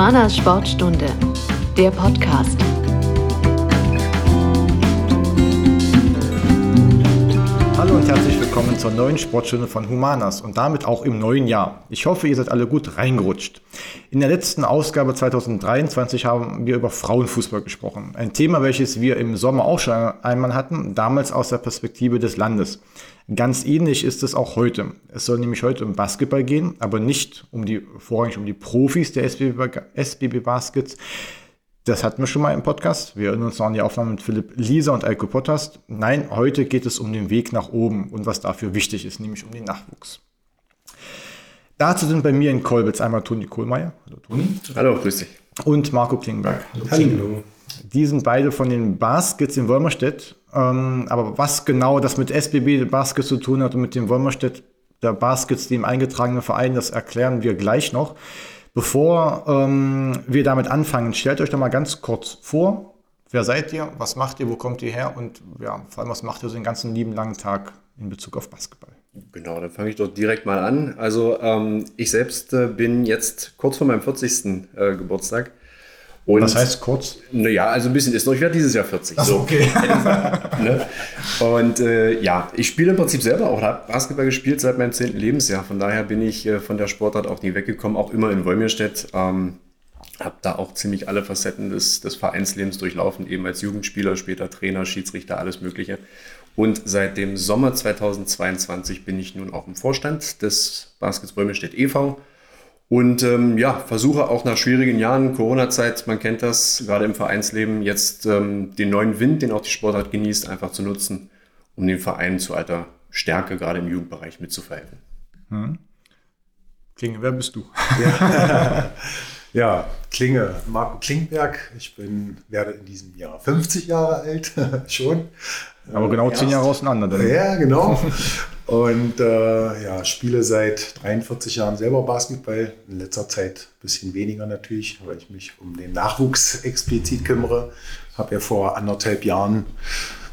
Humana Sportstunde, der Podcast. Und herzlich willkommen zur neuen Sportstunde von Humanas und damit auch im neuen Jahr. Ich hoffe, ihr seid alle gut reingerutscht. In der letzten Ausgabe 2023 haben wir über Frauenfußball gesprochen. Ein Thema, welches wir im Sommer auch schon einmal hatten, damals aus der Perspektive des Landes. Ganz ähnlich ist es auch heute. Es soll nämlich heute um Basketball gehen, aber nicht um die, vorrangig um die Profis der SBB, SBB Baskets, das hatten wir schon mal im Podcast. Wir erinnern uns noch an die Aufnahme mit Philipp Lisa und Alko Pottast. Nein, heute geht es um den Weg nach oben und was dafür wichtig ist, nämlich um den Nachwuchs. Dazu sind bei mir in Kolbitz einmal Toni Kohlmeier. Hallo Toni. Hallo, grüß dich. Und Marco Klingberg. Hallo. Die sind beide von den Baskets in Wolmerstedt. Ähm, aber was genau das mit SBB Baskets zu tun hat und mit dem Wolmerstedt der Baskets, dem eingetragenen Verein, das erklären wir gleich noch. Bevor ähm, wir damit anfangen, stellt euch doch mal ganz kurz vor. Wer seid ihr? Was macht ihr? Wo kommt ihr her? Und ja, vor allem, was macht ihr so den ganzen lieben langen Tag in Bezug auf Basketball? Genau, dann fange ich doch direkt mal an. Also ähm, ich selbst äh, bin jetzt kurz vor meinem 40. Äh, Geburtstag und Was heißt kurz? Naja, also ein bisschen ist noch. Ich werde dieses Jahr 40. Ach, so. okay. ne? Und äh, ja, ich spiele im Prinzip selber auch Basketball gespielt seit meinem 10. Lebensjahr. Von daher bin ich äh, von der Sportart auch nie weggekommen, auch immer in Wolmirstedt. Ähm, habe da auch ziemlich alle Facetten des, des Vereinslebens durchlaufen, eben als Jugendspieler, später Trainer, Schiedsrichter, alles Mögliche. Und seit dem Sommer 2022 bin ich nun auch im Vorstand des Baskets Wolmirstedt e.V. Und ähm, ja, versuche auch nach schwierigen Jahren, Corona-Zeit, man kennt das, gerade im Vereinsleben, jetzt ähm, den neuen Wind, den auch die Sportart genießt, einfach zu nutzen, um den Verein zu alter Stärke, gerade im Jugendbereich, mitzuverhelfen. Hm. Klinge, wer bist du? Ja. ja, Klinge, Marco Klingberg. Ich bin, werde in diesem Jahr 50 Jahre alt, schon. Aber genau zehn Jahre auseinander. Dann. Ja, genau. Und äh, ja, spiele seit 43 Jahren selber Basketball. In letzter Zeit ein bisschen weniger natürlich, weil ich mich um den Nachwuchs explizit kümmere. Habe ja vor anderthalb Jahren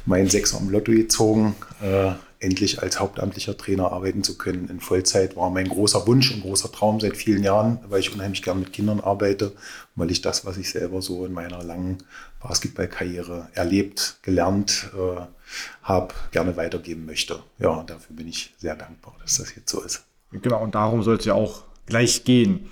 meinen Sechser im Lotto gezogen. Äh, endlich als hauptamtlicher Trainer arbeiten zu können in Vollzeit war mein großer Wunsch und großer Traum seit vielen Jahren, weil ich unheimlich gern mit Kindern arbeite, weil ich das, was ich selber so in meiner langen Basketballkarriere erlebt, gelernt äh, habe, gerne weitergeben möchte. Ja, und dafür bin ich sehr dankbar, dass das jetzt so ist. Genau, und darum soll es ja auch gleich gehen.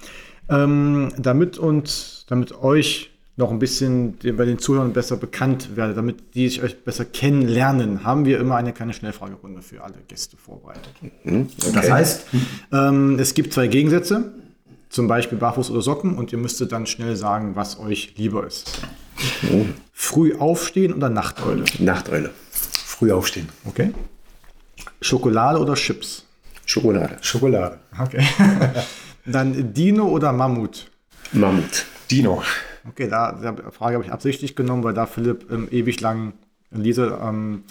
Ähm, damit und damit euch noch ein bisschen bei den Zuhörern besser bekannt werde, damit die sich euch besser kennenlernen, haben wir immer eine kleine Schnellfragerunde für alle Gäste vorbereitet. Mhm, okay. Das heißt, ähm, es gibt zwei Gegensätze, zum Beispiel Barfuß oder Socken, und ihr müsstet dann schnell sagen, was euch lieber ist. Mhm. Früh aufstehen oder Nachteule? Nachteule. Früh aufstehen. Okay. Schokolade oder Chips? Schokolade. Schokolade. Okay. dann Dino oder Mammut? Mammut. Dino. Okay, da die Frage habe ich absichtlich genommen, weil da Philipp ähm, ewig lang Lisa ähm,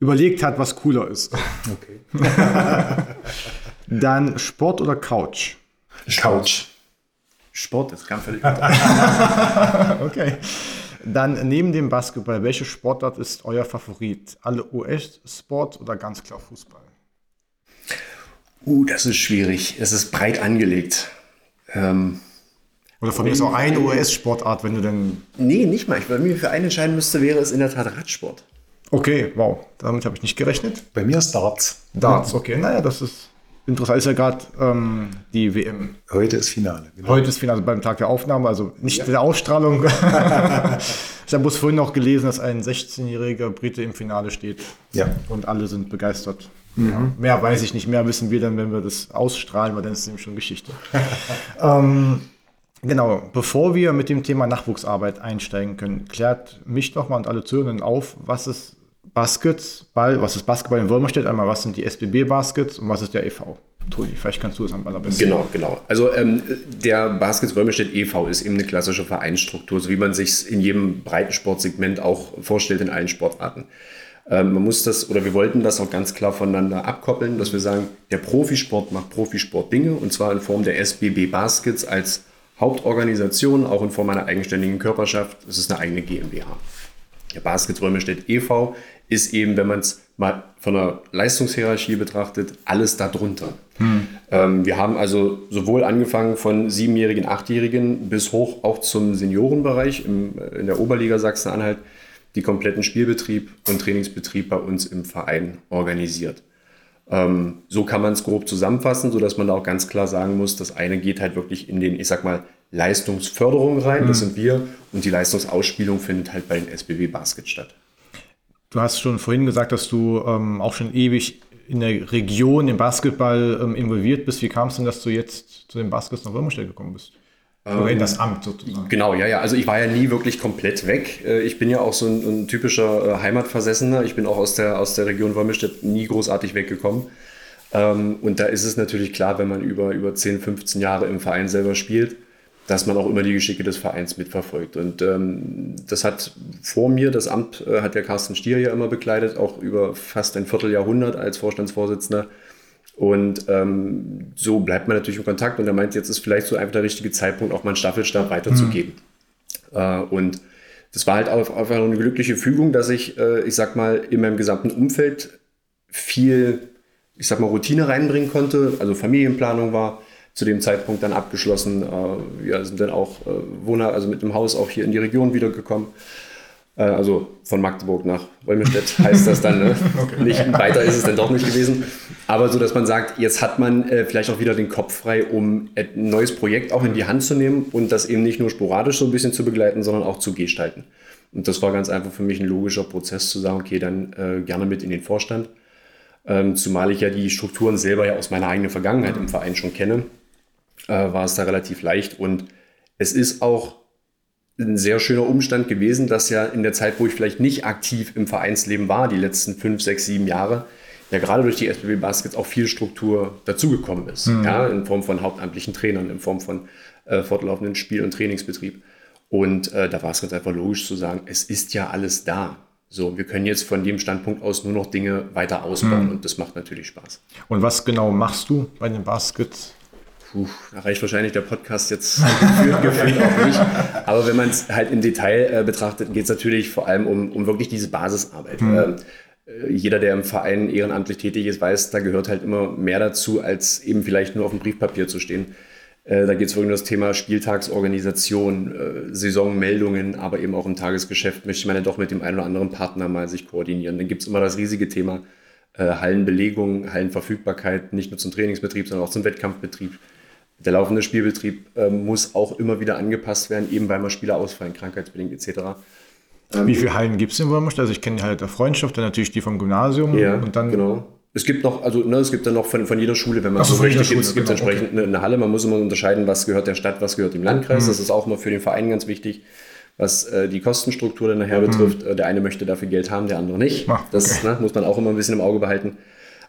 überlegt hat, was cooler ist. Okay. Dann Sport oder Couch? Couch. Sport ist ganz völlig Okay. Dann neben dem Basketball, welche Sportart ist euer Favorit? Alle US-Sport oder ganz klar Fußball? Uh, das ist schwierig. Es ist breit angelegt. Ähm, oder von mir ist auch eine US-Sportart, wenn du denn. Nee, nicht mal. Wenn ich mir für einen entscheiden müsste, wäre es in der Tat Radsport. Okay, wow. Damit habe ich nicht gerechnet. Bei mir ist Darts. Darts, okay. Naja, das ist interessant. Ist ja gerade ähm, die WM. Heute ist Finale. Genau. Heute ist Finale beim Tag der Aufnahme, also nicht ja. der Ausstrahlung. ich habe bloß vorhin noch gelesen, dass ein 16-jähriger Brite im Finale steht. Ja. Und alle sind begeistert. Mhm. Ja, mehr weiß ich nicht, mehr wissen wir dann, wenn wir das ausstrahlen, weil dann ist es nämlich schon Geschichte. ähm, Genau, bevor wir mit dem Thema Nachwuchsarbeit einsteigen können, klärt mich doch mal und alle Zuhörenden auf, was ist Basketball, was ist Basketball in Wolmerstedt, einmal was sind die SBB Baskets und was ist der e.V.? Toni, vielleicht kannst du es am allerbesten. Genau, genau. Also ähm, der Baskets Wolmerstedt e.V. ist eben eine klassische Vereinsstruktur, so wie man sich in jedem Breitensportsegment auch vorstellt in allen Sportarten. Ähm, man muss das, oder wir wollten das auch ganz klar voneinander abkoppeln, dass wir sagen, der Profisport macht Profisport Dinge und zwar in Form der SBB Baskets als Hauptorganisation, auch in Form einer eigenständigen Körperschaft. Es ist eine eigene GmbH. Der Baskets Römerstedt e.V. ist eben, wenn man es mal von der Leistungshierarchie betrachtet, alles darunter. Hm. Ähm, wir haben also sowohl angefangen von Siebenjährigen, Achtjährigen bis hoch auch zum Seniorenbereich im, in der Oberliga Sachsen-Anhalt die kompletten Spielbetrieb und Trainingsbetrieb bei uns im Verein organisiert. Ähm, so kann man es grob zusammenfassen, sodass man da auch ganz klar sagen muss, das eine geht halt wirklich in den, ich sag mal, Leistungsförderung rein, mhm. das sind wir, und die Leistungsausspielung findet halt bei den SBW Basket statt. Du hast schon vorhin gesagt, dass du ähm, auch schon ewig in der Region im Basketball ähm, involviert bist. Wie kam es denn, dass du jetzt zu den Baskets nach Würmstedt gekommen bist? Oder in das Amt sozusagen. Genau, ja, ja. Also ich war ja nie wirklich komplett weg. Äh, ich bin ja auch so ein, ein typischer äh, Heimatversessener. Ich bin auch aus der, aus der Region Wolmirstedt nie großartig weggekommen. Ähm, und da ist es natürlich klar, wenn man über, über 10, 15 Jahre im Verein selber spielt, dass man auch immer die Geschicke des Vereins mitverfolgt. Und ähm, das hat vor mir, das Amt äh, hat der Carsten Stier ja immer bekleidet, auch über fast ein Vierteljahrhundert als Vorstandsvorsitzender. Und ähm, so bleibt man natürlich im Kontakt und er meint, jetzt ist vielleicht so einfach der richtige Zeitpunkt, auch mal einen Staffelstab weiterzugeben. Mhm. Äh, und das war halt auch einfach eine glückliche Fügung, dass ich, äh, ich sag mal, in meinem gesamten Umfeld viel, ich sag mal, Routine reinbringen konnte, also Familienplanung war zu dem Zeitpunkt dann abgeschlossen. Äh, wir sind dann auch äh, Wohner, also mit dem Haus auch hier in die Region wiedergekommen. Äh, also von Magdeburg nach Wolmirstedt heißt das dann. Ne? okay. Nicht weiter ist es dann doch nicht gewesen. Aber so, dass man sagt, jetzt hat man vielleicht auch wieder den Kopf frei, um ein neues Projekt auch in die Hand zu nehmen und das eben nicht nur sporadisch so ein bisschen zu begleiten, sondern auch zu gestalten. Und das war ganz einfach für mich ein logischer Prozess zu sagen, okay, dann äh, gerne mit in den Vorstand. Ähm, zumal ich ja die Strukturen selber ja aus meiner eigenen Vergangenheit im Verein schon kenne, äh, war es da relativ leicht. Und es ist auch ein sehr schöner Umstand gewesen, dass ja in der Zeit, wo ich vielleicht nicht aktiv im Vereinsleben war, die letzten fünf, sechs, sieben Jahre, ja gerade durch die SBB Baskets auch viel Struktur dazugekommen ist. Mhm. Ja, in Form von hauptamtlichen Trainern, in Form von äh, fortlaufenden Spiel- und Trainingsbetrieb. Und äh, da war es ganz einfach logisch zu sagen, es ist ja alles da. So, wir können jetzt von dem Standpunkt aus nur noch Dinge weiter ausbauen mhm. und das macht natürlich Spaß. Und was genau machst du bei den Baskets? Puh, da reicht wahrscheinlich der Podcast jetzt gefühlt, gefühlt auch nicht. Aber wenn man es halt im Detail äh, betrachtet, geht es natürlich vor allem um, um wirklich diese Basisarbeit. Mhm. Äh, jeder, der im Verein ehrenamtlich tätig ist, weiß, da gehört halt immer mehr dazu, als eben vielleicht nur auf dem Briefpapier zu stehen. Äh, da geht es wirklich um das Thema Spieltagsorganisation, äh, Saisonmeldungen, aber eben auch im Tagesgeschäft möchte man ja doch mit dem einen oder anderen Partner mal sich koordinieren. Dann gibt es immer das riesige Thema äh, Hallenbelegung, Hallenverfügbarkeit, nicht nur zum Trainingsbetrieb, sondern auch zum Wettkampfbetrieb der laufende Spielbetrieb äh, muss auch immer wieder angepasst werden, eben weil mal Spieler ausfallen, krankheitsbedingt etc. Ähm, Wie viele Hallen gibt es in Wolmerstadt? Also ich kenne die Halle der Freundschaft, dann natürlich die vom Gymnasium ja, und dann genau. Es gibt noch, also ne, es gibt dann noch von, von jeder Schule, wenn man so möchte, gibt es genau, entsprechend okay. eine, eine, Halle. Man muss immer unterscheiden, was gehört der Stadt, was gehört dem Landkreis. Mhm. Das ist auch immer für den Verein ganz wichtig, was äh, die Kostenstruktur dann nachher mhm. betrifft. Äh, der eine möchte dafür Geld haben, der andere nicht. Ach, okay. Das ne, muss man auch immer ein bisschen im Auge behalten.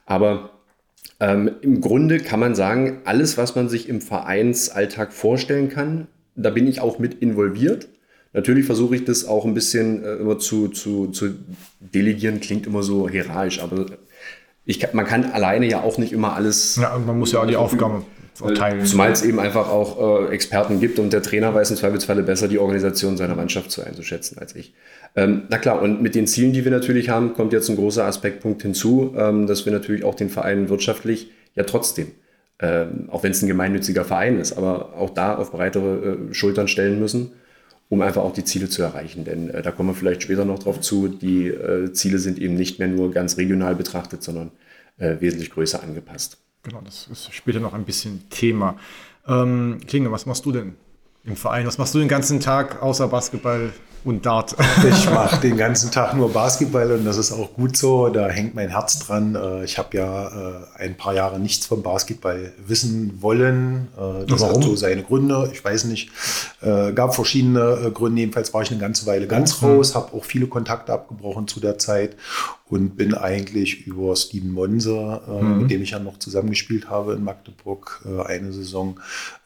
Aber ähm, Im Grunde kann man sagen, alles, was man sich im Vereinsalltag vorstellen kann, da bin ich auch mit involviert. Natürlich versuche ich das auch ein bisschen äh, immer zu, zu, zu delegieren, klingt immer so hierarchisch, aber ich, man kann alleine ja auch nicht immer alles. Ja, man muss ja auch die Aufgaben Zumal es eben einfach auch äh, Experten gibt und der Trainer weiß im Zweifelsfalle besser, die Organisation seiner Mannschaft zu einzuschätzen als ich. Ähm, na klar, und mit den Zielen, die wir natürlich haben, kommt jetzt ein großer Aspektpunkt hinzu, ähm, dass wir natürlich auch den Verein wirtschaftlich ja trotzdem, ähm, auch wenn es ein gemeinnütziger Verein ist, aber auch da auf breitere äh, Schultern stellen müssen, um einfach auch die Ziele zu erreichen. Denn äh, da kommen wir vielleicht später noch drauf zu, die äh, Ziele sind eben nicht mehr nur ganz regional betrachtet, sondern äh, wesentlich größer angepasst. Genau, das ist später noch ein bisschen Thema. Ähm, Klinge, was machst du denn im Verein? Was machst du den ganzen Tag außer Basketball? und Dart. Ich mache den ganzen Tag nur Basketball und das ist auch gut so. Da hängt mein Herz dran. Äh, ich habe ja äh, ein paar Jahre nichts vom Basketball wissen wollen. Äh, das Warum? hat so seine Gründe. Ich weiß nicht. Gab verschiedene Gründe. Jedenfalls war ich eine ganze Weile ganz raus, habe auch viele Kontakte abgebrochen zu der Zeit und bin eigentlich über Steven Monser, äh, mhm. mit dem ich ja noch zusammengespielt habe in Magdeburg äh, eine Saison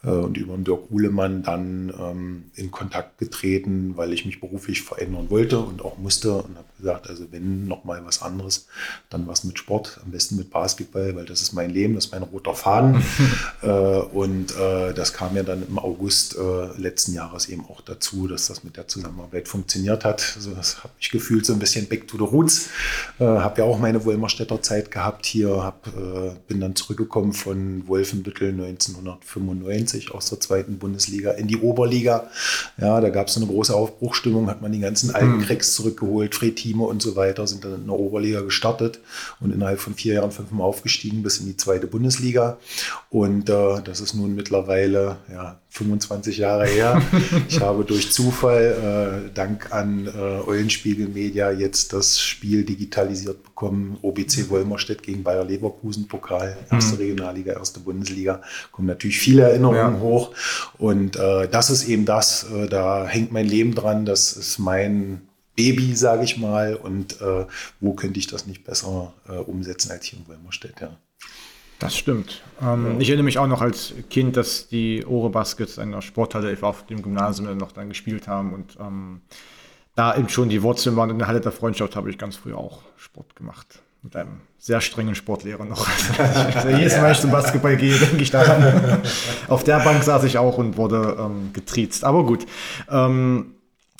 äh, und über den Dirk Uhlemann dann ähm, in Kontakt getreten, weil ich mich beruflich verändern wollte und auch musste und habe gesagt, also wenn noch mal was anderes, dann was mit Sport, am besten mit Basketball, weil das ist mein Leben, das ist mein roter Faden äh, und äh, das kam ja dann im August äh, letzten Jahres eben auch dazu, dass das mit der Zusammenarbeit funktioniert hat. Also das habe ich gefühlt so ein bisschen back to the roots. Äh, habe ja auch meine Wolmerstädter Zeit gehabt hier, hab, äh, bin dann zurückgekommen von Wolfenbüttel 1995 aus der zweiten Bundesliga in die Oberliga. Ja, da gab es eine große Aufbruchstimmung, hat man die ganzen alten mhm. Cracks zurückgeholt, Fred Thieme und so weiter, sind dann in der Oberliga gestartet und innerhalb von vier Jahren fünfmal aufgestiegen bis in die zweite Bundesliga. Und äh, das ist nun mittlerweile ja, 25 Jahre her. ich habe durch Zufall, äh, dank an äh, Eulenspiegel Media, jetzt das Spiel digitalisiert bekommen. OBC Wolmerstedt gegen Bayer Leverkusen, Pokal, erste mhm. Regionalliga, erste Bundesliga. Kommen natürlich viele Erinnerungen ja. hoch. Und äh, das ist eben das, äh, da hängt mein Leben dran. Das ist mein Baby, sage ich mal. Und äh, wo könnte ich das nicht besser äh, umsetzen als hier in Wolmerstedt, ja. Das stimmt. Ähm, ja. Ich erinnere mich auch noch als Kind, dass die Ore Baskets in der Sporthalle auf dem Gymnasium noch dann gespielt haben und ähm, da eben schon die Wurzeln waren. In der Halle der Freundschaft habe ich ganz früh auch Sport gemacht. Mit einem sehr strengen Sportlehrer noch. Also jedes Mal, wenn ich zum Basketball gehe, denke ich daran. auf der Bank saß ich auch und wurde ähm, getriezt. Aber gut. Ähm,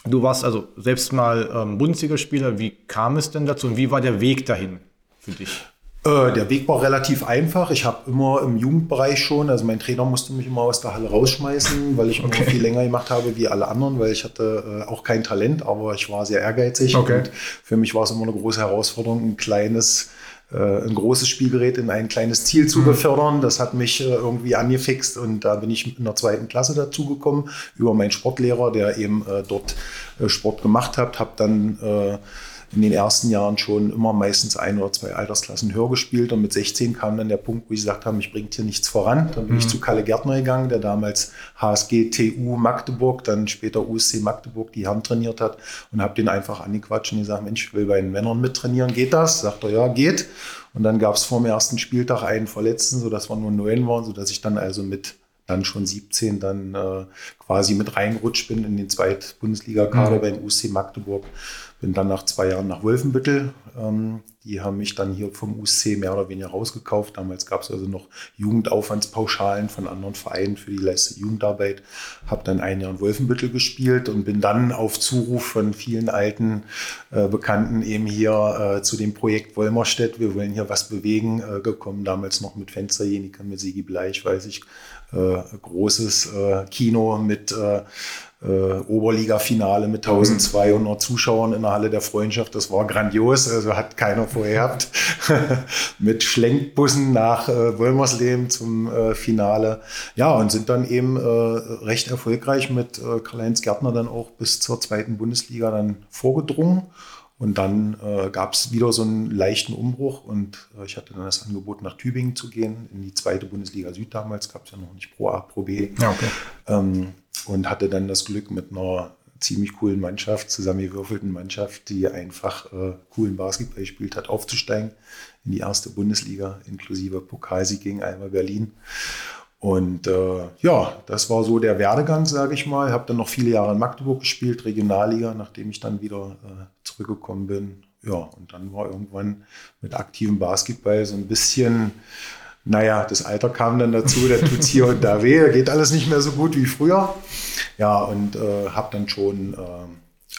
du warst also selbst mal ähm, Bundesligaspieler. Wie kam es denn dazu und wie war der Weg dahin für dich? Äh, der Weg war relativ einfach. Ich habe immer im Jugendbereich schon, also mein Trainer musste mich immer aus der Halle rausschmeißen, weil ich okay. immer viel länger gemacht habe wie alle anderen, weil ich hatte äh, auch kein Talent, aber ich war sehr ehrgeizig. Okay. Und für mich war es immer eine große Herausforderung, ein kleines, ein großes Spielgerät in ein kleines Ziel zu mhm. befördern. Das hat mich irgendwie angefixt und da bin ich in der zweiten Klasse dazugekommen über meinen Sportlehrer, der eben dort Sport gemacht hat, habe dann in den ersten Jahren schon immer meistens ein oder zwei Altersklassen höher gespielt. Und mit 16 kam dann der Punkt, wo ich gesagt habe, mich bringt hier nichts voran. Dann bin mhm. ich zu Kalle Gärtner gegangen, der damals HSG TU Magdeburg, dann später USC Magdeburg die Herren trainiert hat und habe den einfach angequatscht und gesagt, Mensch, ich will bei den Männern mittrainieren, geht das? Sagt er, ja, geht. Und dann gab es vor dem ersten Spieltag einen Verletzten, sodass wir nur neun waren, sodass ich dann also mit dann schon 17 dann äh, quasi mit reingerutscht bin in den Zweit-Bundesliga-Kader mhm. beim UC Magdeburg. Bin dann nach zwei Jahren nach Wolfenbüttel. Ähm, die haben mich dann hier vom USC mehr oder weniger rausgekauft. Damals gab es also noch Jugendaufwandspauschalen von anderen Vereinen für die letzte Jugendarbeit. Habe dann ein Jahr in Wolfenbüttel gespielt und bin dann auf Zuruf von vielen alten äh, Bekannten eben hier äh, zu dem Projekt Wolmerstedt. Wir wollen hier was bewegen äh, gekommen. Damals noch mit Fensterjeniker, mit Sigi Bleich, weiß ich. Äh, großes äh, Kino mit äh, Oberliga-Finale mit 1200 Zuschauern in der Halle der Freundschaft. Das war grandios, also hat keiner vorher mit Schlenkbussen nach äh, Wolmersleben zum äh, Finale. Ja, und sind dann eben äh, recht erfolgreich mit äh, Karl-Heinz Gärtner dann auch bis zur zweiten Bundesliga dann vorgedrungen. Und dann äh, gab es wieder so einen leichten Umbruch und äh, ich hatte dann das Angebot, nach Tübingen zu gehen, in die zweite Bundesliga Süd damals, gab es ja noch nicht Pro A, Pro B. Ja, okay. Ähm, und hatte dann das Glück mit einer ziemlich coolen Mannschaft, zusammengewürfelten Mannschaft, die einfach äh, coolen Basketball gespielt hat, aufzusteigen in die erste Bundesliga, inklusive Pokalsieg gegen Alba Berlin. Und äh, ja, das war so der Werdegang, sage ich mal. Habe dann noch viele Jahre in Magdeburg gespielt, Regionalliga, nachdem ich dann wieder äh, zurückgekommen bin. Ja, und dann war irgendwann mit aktivem Basketball so ein bisschen naja, das Alter kam dann dazu, da tut es hier und da weh, geht alles nicht mehr so gut wie früher. Ja, und äh, habe dann schon äh,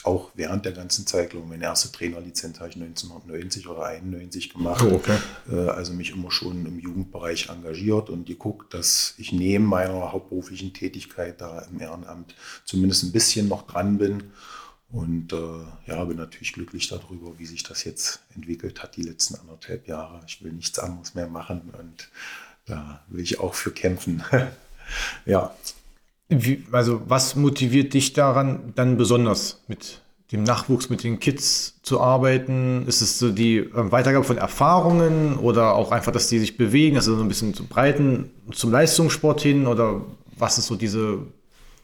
auch während der ganzen Zeit, glaube ich, meine erste Trainerlizenz habe ich 1990 oder 91 gemacht. Oh, okay. äh, also mich immer schon im Jugendbereich engagiert und geguckt, dass ich neben meiner hauptberuflichen Tätigkeit da im Ehrenamt zumindest ein bisschen noch dran bin und äh, ja, bin natürlich glücklich darüber, wie sich das jetzt entwickelt hat, die letzten anderthalb Jahre. Ich will nichts anderes mehr machen und da will ich auch für kämpfen. ja. Wie, also, was motiviert dich daran, dann besonders mit dem Nachwuchs, mit den Kids zu arbeiten? Ist es so die äh, Weitergabe von Erfahrungen oder auch einfach, dass die sich bewegen, also so ein bisschen zum Breiten, zum Leistungssport hin oder was ist so diese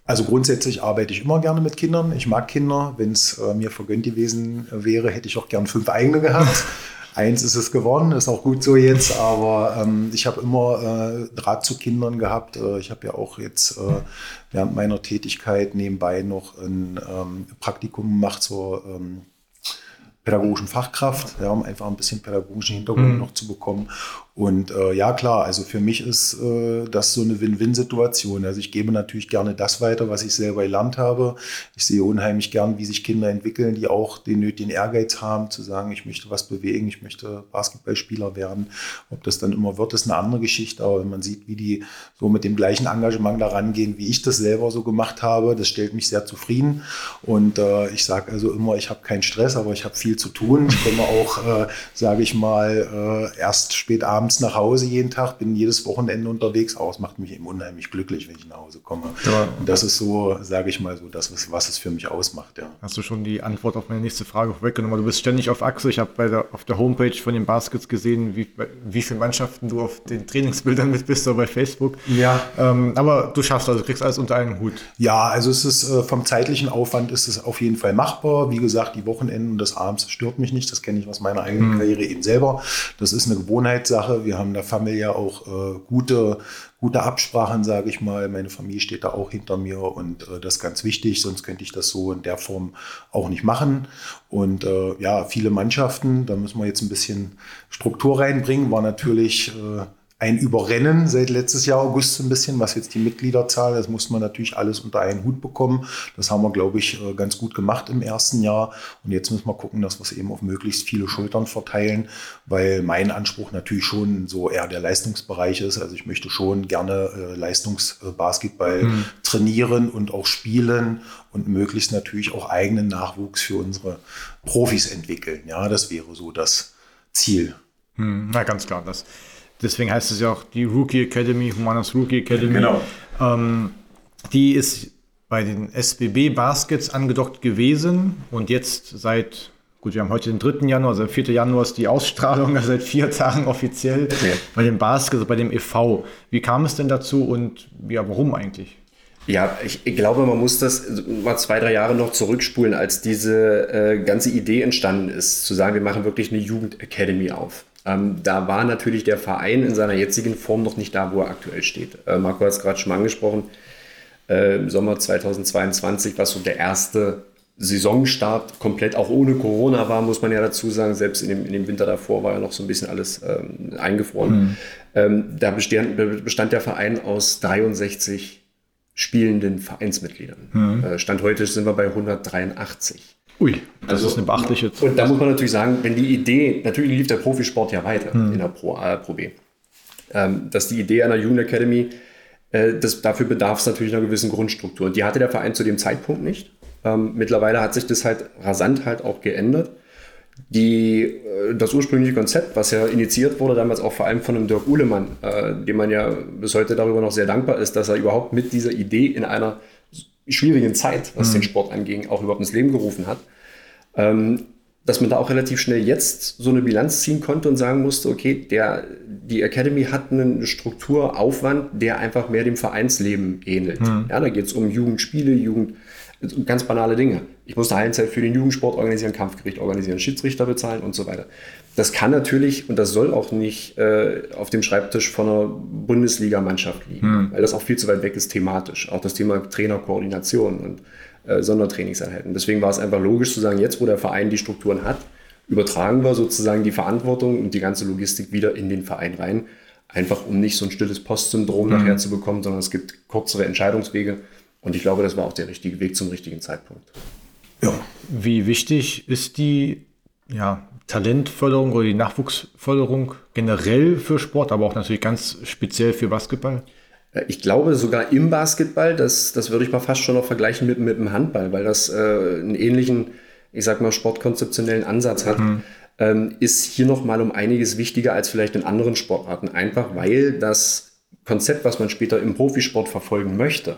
Also grundsätzlich arbeite ich immer gerne mit Kindern. Ich mag Kinder. Wenn es äh, mir vergönnt gewesen wäre, hätte ich auch gern fünf eigene gehabt. Eins ist es geworden, ist auch gut so jetzt, aber ähm, ich habe immer äh, Draht zu Kindern gehabt. Äh, ich habe ja auch jetzt äh, während meiner Tätigkeit nebenbei noch ein ähm, Praktikum gemacht zur ähm, pädagogischen Fachkraft, ja, um einfach ein bisschen pädagogischen Hintergrund mhm. noch zu bekommen. Und äh, ja, klar, also für mich ist äh, das so eine Win-Win-Situation. Also ich gebe natürlich gerne das weiter, was ich selber gelernt habe. Ich sehe unheimlich gern, wie sich Kinder entwickeln, die auch den nötigen Ehrgeiz haben, zu sagen, ich möchte was bewegen, ich möchte Basketballspieler werden. Ob das dann immer wird, ist eine andere Geschichte. Aber wenn man sieht, wie die so mit dem gleichen Engagement da rangehen, wie ich das selber so gemacht habe, das stellt mich sehr zufrieden. Und äh, ich sage also immer, ich habe keinen Stress, aber ich habe viel zu tun. Ich komme auch, äh, sage ich mal, äh, erst spät abends abends nach Hause jeden Tag, bin jedes Wochenende unterwegs. Auch es macht mich eben unheimlich glücklich, wenn ich nach Hause komme. Ja. Und das ist so, sage ich mal so, das, was, was es für mich ausmacht. Ja. Hast du schon die Antwort auf meine nächste Frage weggenommen? Du bist ständig auf Achse. Ich habe der, auf der Homepage von den Baskets gesehen, wie, wie viele Mannschaften du auf den Trainingsbildern mit bist, so bei Facebook. Ja. Ähm, aber du schaffst also, kriegst alles unter einen Hut. Ja, also es ist äh, vom zeitlichen Aufwand ist es auf jeden Fall machbar. Wie gesagt, die Wochenenden und das Abends stört mich nicht. Das kenne ich aus meiner eigenen mhm. Karriere eben selber. Das ist eine Gewohnheitssache. Sache. Wir haben da Familie auch äh, gute, gute Absprachen, sage ich mal. Meine Familie steht da auch hinter mir und äh, das ist ganz wichtig, sonst könnte ich das so in der Form auch nicht machen. Und äh, ja, viele Mannschaften, da müssen wir jetzt ein bisschen Struktur reinbringen, war natürlich äh, ein Überrennen seit letztes Jahr August ein bisschen, was jetzt die Mitgliederzahl, das muss man natürlich alles unter einen Hut bekommen. Das haben wir, glaube ich, äh, ganz gut gemacht im ersten Jahr. Und jetzt müssen wir gucken, dass wir es eben auf möglichst viele Schultern verteilen, weil mein Anspruch natürlich schon so eher der Leistungsbereich ist. Also ich möchte schon gerne äh, Leistungsbasketball mhm. trainieren und auch spielen und möglichst natürlich auch eigenen Nachwuchs für unsere Profis entwickeln. Ja, das wäre so das Ziel. Mhm. Na, ganz klar. Das deswegen heißt es ja auch die Rookie Academy, Humanas Rookie Academy. Genau. Ähm, die ist bei den SBB Baskets angedockt gewesen und jetzt seit, gut, wir haben heute den 3. Januar, also 4. Januar ist die Ausstrahlung, also seit vier Tagen offiziell ja. bei dem Baskets, also bei dem e.V. Wie kam es denn dazu und ja, warum eigentlich? Ja, ich, ich, glaube, man muss das mal zwei, drei Jahre noch zurückspulen, als diese äh, ganze Idee entstanden ist, zu sagen, wir machen wirklich eine Jugend-Academy auf. Ähm, da war natürlich der Verein in seiner jetzigen Form noch nicht da, wo er aktuell steht. Äh, Marco hat es gerade schon angesprochen. Äh, Im Sommer 2022, was so der erste Saisonstart komplett auch ohne Corona war, muss man ja dazu sagen. Selbst in dem, in dem Winter davor war ja noch so ein bisschen alles ähm, eingefroren. Mhm. Ähm, da bestand, bestand der Verein aus 63 spielenden Vereinsmitgliedern. Mhm. Äh, Stand heute sind wir bei 183. Ui, das also, ist eine beachtliche Zahl. Und da muss man natürlich sagen, wenn die Idee, natürlich lief der Profisport ja weiter hm. in der Pro, äh, Pro B, ähm, dass die Idee einer Jugend Academy, äh, das, dafür bedarf es natürlich einer gewissen Grundstruktur. Und die hatte der Verein zu dem Zeitpunkt nicht. Ähm, mittlerweile hat sich das halt rasant halt auch geändert. Die, äh, das ursprüngliche Konzept, was ja initiiert wurde, damals auch vor allem von einem Dirk Uhlemann, äh, dem man ja bis heute darüber noch sehr dankbar ist, dass er überhaupt mit dieser Idee in einer schwierigen Zeit, was mhm. den Sport anging, auch überhaupt ins Leben gerufen hat. Ähm, dass man da auch relativ schnell jetzt so eine Bilanz ziehen konnte und sagen musste, okay, der, die Academy hat einen Strukturaufwand, der einfach mehr dem Vereinsleben ähnelt. Mhm. Ja, da geht es um Jugendspiele, Jugend, ganz banale Dinge. Ich muss eine Heilzeit für den Jugendsport organisieren, Kampfgericht organisieren, Schiedsrichter bezahlen und so weiter. Das kann natürlich und das soll auch nicht äh, auf dem Schreibtisch von einer Bundesligamannschaft liegen, hm. weil das auch viel zu weit weg ist thematisch. Auch das Thema Trainerkoordination und äh, Sondertrainingseinheiten. Deswegen war es einfach logisch zu sagen, jetzt wo der Verein die Strukturen hat, übertragen wir sozusagen die Verantwortung und die ganze Logistik wieder in den Verein rein. Einfach um nicht so ein stilles Postsyndrom hm. nachher zu bekommen, sondern es gibt kürzere Entscheidungswege. Und ich glaube, das war auch der richtige Weg zum richtigen Zeitpunkt. Ja. Wie wichtig ist die ja, Talentförderung oder die Nachwuchsförderung generell für Sport, aber auch natürlich ganz speziell für Basketball? Äh, ich glaube sogar im Basketball, das, das würde ich mal fast schon noch vergleichen mit, mit dem Handball, weil das äh, einen ähnlichen, ich sag mal, sportkonzeptionellen Ansatz hat. Mhm. Ähm, ist hier noch mal um einiges wichtiger als vielleicht in anderen Sportarten. Einfach weil das Konzept, was man später im Profisport verfolgen möchte,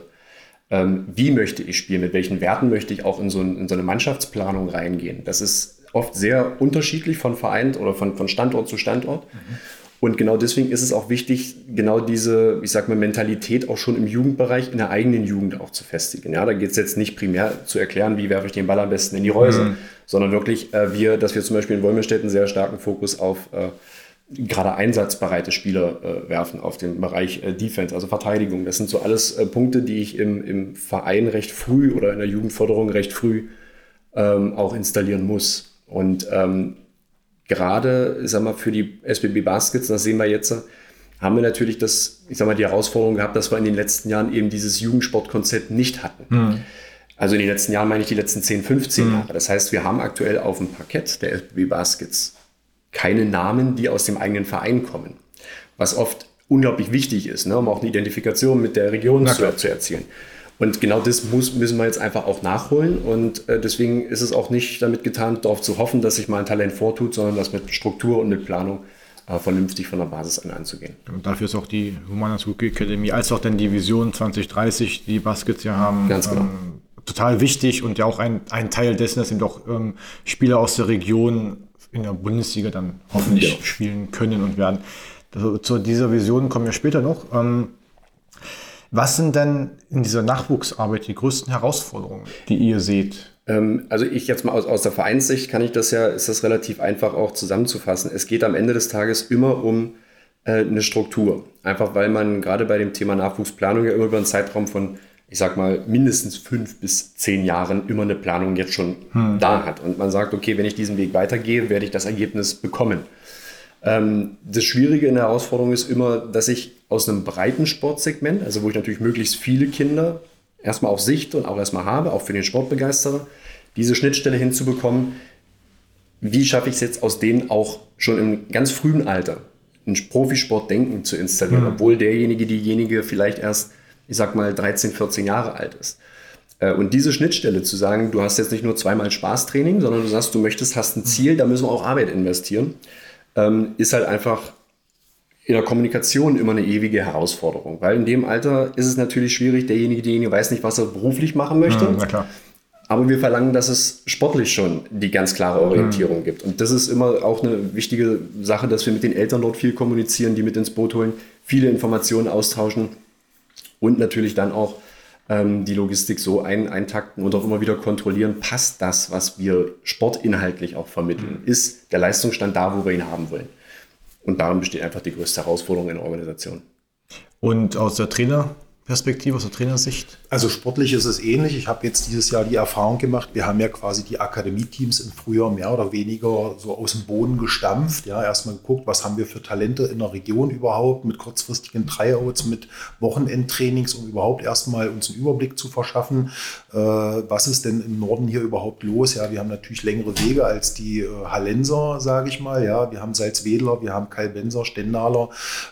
ähm, wie möchte ich spielen, mit welchen Werten möchte ich auch in so, ein, in so eine Mannschaftsplanung reingehen, das ist oft sehr unterschiedlich von Verein oder von, von Standort zu Standort. Mhm. Und genau deswegen ist es auch wichtig, genau diese, ich sag mal, Mentalität auch schon im Jugendbereich in der eigenen Jugend auch zu festigen. Ja, da geht es jetzt nicht primär zu erklären, wie werfe ich den Ball am besten in die Häuser, mhm. sondern wirklich, äh, wir, dass wir zum Beispiel in Wolmerstedt einen sehr starken Fokus auf äh, gerade einsatzbereite Spieler äh, werfen auf den Bereich äh, Defense, also Verteidigung. Das sind so alles äh, Punkte, die ich im, im Verein recht früh oder in der Jugendförderung recht früh ähm, auch installieren muss. Und ähm, gerade, ich sag mal, für die SBB Baskets, das sehen wir jetzt, haben wir natürlich das, ich sag mal, die Herausforderung gehabt, dass wir in den letzten Jahren eben dieses Jugendsportkonzept nicht hatten. Mhm. Also in den letzten Jahren meine ich die letzten 10, 15 mhm. Jahre. Das heißt, wir haben aktuell auf dem Parkett der SBB Baskets keine Namen, die aus dem eigenen Verein kommen. Was oft unglaublich wichtig ist, ne, um auch eine Identifikation mit der Region zu, zu erzielen. Und genau das muss, müssen wir jetzt einfach auch nachholen. Und äh, deswegen ist es auch nicht damit getan, darauf zu hoffen, dass sich mal ein Talent vortut, sondern das mit Struktur und mit Planung äh, vernünftig von der Basis an anzugehen. Und dafür ist auch die Humanas Rookie Academy als auch dann die Vision 2030, die Baskets ja haben, Ganz genau. Ähm, total wichtig und ja auch ein, ein Teil dessen, dass eben doch ähm, Spieler aus der Region in der Bundesliga dann hoffentlich ja. spielen können und werden. Also, zu dieser Vision kommen wir später noch. Ähm, was sind denn in dieser Nachwuchsarbeit die größten Herausforderungen, die ihr seht? Ähm, also ich jetzt mal aus, aus der Vereinssicht kann ich das ja, ist das relativ einfach auch zusammenzufassen. Es geht am Ende des Tages immer um äh, eine Struktur. Einfach weil man gerade bei dem Thema Nachwuchsplanung ja immer über einen Zeitraum von, ich sag mal, mindestens fünf bis zehn Jahren immer eine Planung jetzt schon hm. da hat. Und man sagt, okay, wenn ich diesen Weg weitergehe, werde ich das Ergebnis bekommen. Ähm, das Schwierige in der Herausforderung ist immer, dass ich aus einem breiten Sportsegment, also wo ich natürlich möglichst viele Kinder erstmal auf Sicht und auch erstmal habe, auch für den Sportbegeisterer, diese Schnittstelle hinzubekommen, wie schaffe ich es jetzt aus denen auch schon im ganz frühen Alter ein Profisportdenken zu installieren, mhm. obwohl derjenige, diejenige vielleicht erst, ich sag mal, 13, 14 Jahre alt ist. Äh, und diese Schnittstelle zu sagen, du hast jetzt nicht nur zweimal Spaßtraining, sondern du sagst, du möchtest, hast ein Ziel, da müssen wir auch Arbeit investieren ähm, ist halt einfach in der Kommunikation immer eine ewige Herausforderung. Weil in dem Alter ist es natürlich schwierig, derjenige, derjenige weiß nicht, was er beruflich machen möchte. Mhm. Aber wir verlangen, dass es sportlich schon die ganz klare Orientierung mhm. gibt. Und das ist immer auch eine wichtige Sache, dass wir mit den Eltern dort viel kommunizieren, die mit ins Boot holen, viele Informationen austauschen und natürlich dann auch ähm, die Logistik so ein, eintakten und auch immer wieder kontrollieren, passt das, was wir sportinhaltlich auch vermitteln? Mhm. Ist der Leistungsstand da, wo wir ihn haben wollen? Und darin besteht einfach die größte Herausforderung in der Organisation. Und aus der Trainer- Perspektive, aus der Trainersicht? Also sportlich ist es ähnlich. Ich habe jetzt dieses Jahr die Erfahrung gemacht, wir haben ja quasi die Akademieteams im Frühjahr mehr oder weniger so aus dem Boden gestampft. Ja, erstmal geguckt, was haben wir für Talente in der Region überhaupt, mit kurzfristigen Tryouts, mit Wochenendtrainings, um überhaupt erstmal uns einen Überblick zu verschaffen, äh, was ist denn im Norden hier überhaupt los. Ja, wir haben natürlich längere Wege als die äh, Hallenser, sage ich mal. Ja, wir haben Salzwedler, wir haben Kalbenser, Stendaler.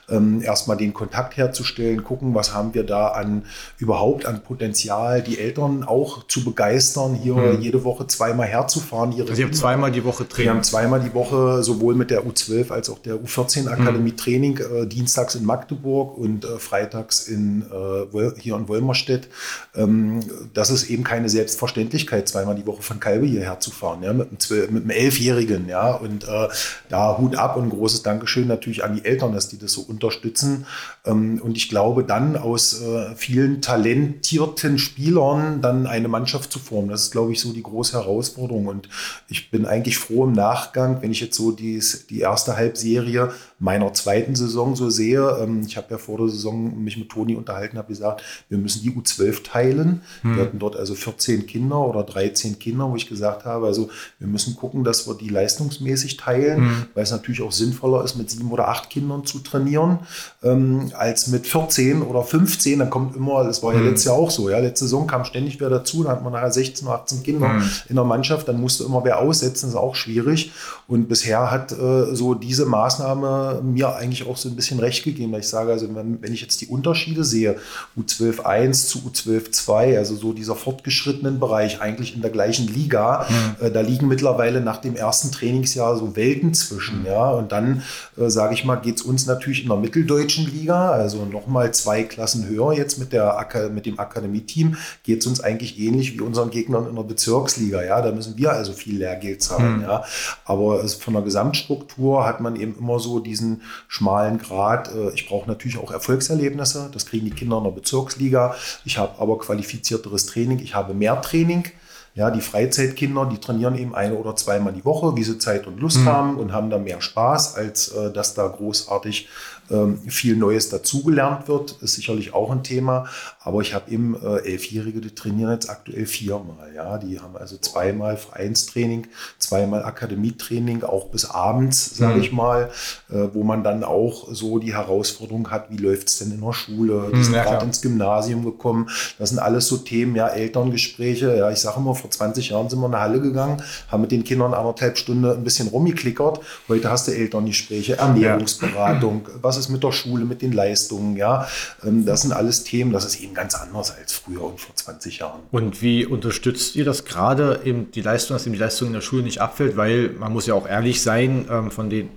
Ähm, erstmal den Kontakt herzustellen, gucken, was haben wir da an überhaupt an Potenzial, die Eltern auch zu begeistern, hier mhm. jede Woche zweimal herzufahren. Ihre also Sie haben zweimal die Woche Training? Wir haben zweimal die Woche sowohl mit der U12 als auch der U14 Akademie mhm. Training, äh, dienstags in Magdeburg und äh, freitags in, äh, hier in Wolmerstedt. Ähm, das ist eben keine Selbstverständlichkeit, zweimal die Woche von Kalbe hierher zu fahren, ja, mit einem, 12, mit einem Elfjährigen. Ja, und äh, da Hut ab und ein großes Dankeschön natürlich an die Eltern, dass die das so unterstützen. Ähm, und ich glaube, dann aus äh, vielen talentierten Spielern dann eine Mannschaft zu formen. Das ist, glaube ich, so die große Herausforderung. Und ich bin eigentlich froh im Nachgang, wenn ich jetzt so dies, die erste Halbserie meiner zweiten Saison so sehe. Ähm, ich habe ja vor der Saison mich mit Toni unterhalten, habe gesagt, wir müssen die U12 teilen. Hm. Wir hatten dort also 14 Kinder oder 13 Kinder, wo ich gesagt habe, also wir müssen gucken, dass wir die leistungsmäßig teilen, hm. weil es natürlich auch sinnvoller ist, mit sieben oder acht Kindern zu trainieren, ähm, als mit 14 oder 15 dann kommt immer, das war ja mhm. letztes Jahr auch so, ja, letzte Saison kam ständig wer dazu, dann hat man nachher 16 oder 18 Kinder mhm. in der Mannschaft, dann musste immer wer aussetzen, ist auch schwierig. Und bisher hat äh, so diese Maßnahme mir eigentlich auch so ein bisschen recht gegeben, weil ich sage, also wenn, wenn ich jetzt die Unterschiede sehe, U12.1 zu U12.2, also so dieser fortgeschrittenen Bereich, eigentlich in der gleichen Liga, mhm. äh, da liegen mittlerweile nach dem ersten Trainingsjahr so Welten zwischen, ja, und dann, äh, sage ich mal, geht es uns natürlich in der mitteldeutschen Liga, also nochmal zwei Klassen höher jetzt mit, der, mit dem Akademieteam geht es uns eigentlich ähnlich wie unseren Gegnern in der Bezirksliga. Ja, da müssen wir also viel Lehrgeld zahlen. Mhm. Ja, aber es, von der Gesamtstruktur hat man eben immer so diesen schmalen Grad. Äh, ich brauche natürlich auch Erfolgserlebnisse. Das kriegen die Kinder in der Bezirksliga. Ich habe aber qualifizierteres Training. Ich habe mehr Training. Ja, die Freizeitkinder, die trainieren eben eine oder zweimal die Woche, wie sie Zeit und Lust mhm. haben und haben da mehr Spaß, als äh, dass da großartig viel Neues dazugelernt wird, ist sicherlich auch ein Thema. Aber ich habe eben äh, Elfjährige, die trainieren jetzt aktuell viermal. Ja, die haben also zweimal Vereinstraining, zweimal Akademietraining, auch bis abends, sage mhm. ich mal, äh, wo man dann auch so die Herausforderung hat, wie läuft es denn in der Schule? Die mhm, sind ja, gerade ins Gymnasium gekommen. Das sind alles so Themen, ja, Elterngespräche. Ja, ich sage immer, vor 20 Jahren sind wir in eine Halle gegangen, haben mit den Kindern anderthalb Stunden ein bisschen rumgeklickert. Heute hast du Elterngespräche, Ernährungsberatung, ja. was ist mit der Schule, mit den Leistungen, ja. Ähm, das sind alles Themen, das ist eben ganz anders als früher und vor 20 Jahren. Und wie unterstützt ihr das gerade eben die Leistung, dass eben die Leistung in der Schule nicht abfällt? Weil man muss ja auch ehrlich sein, ähm, von den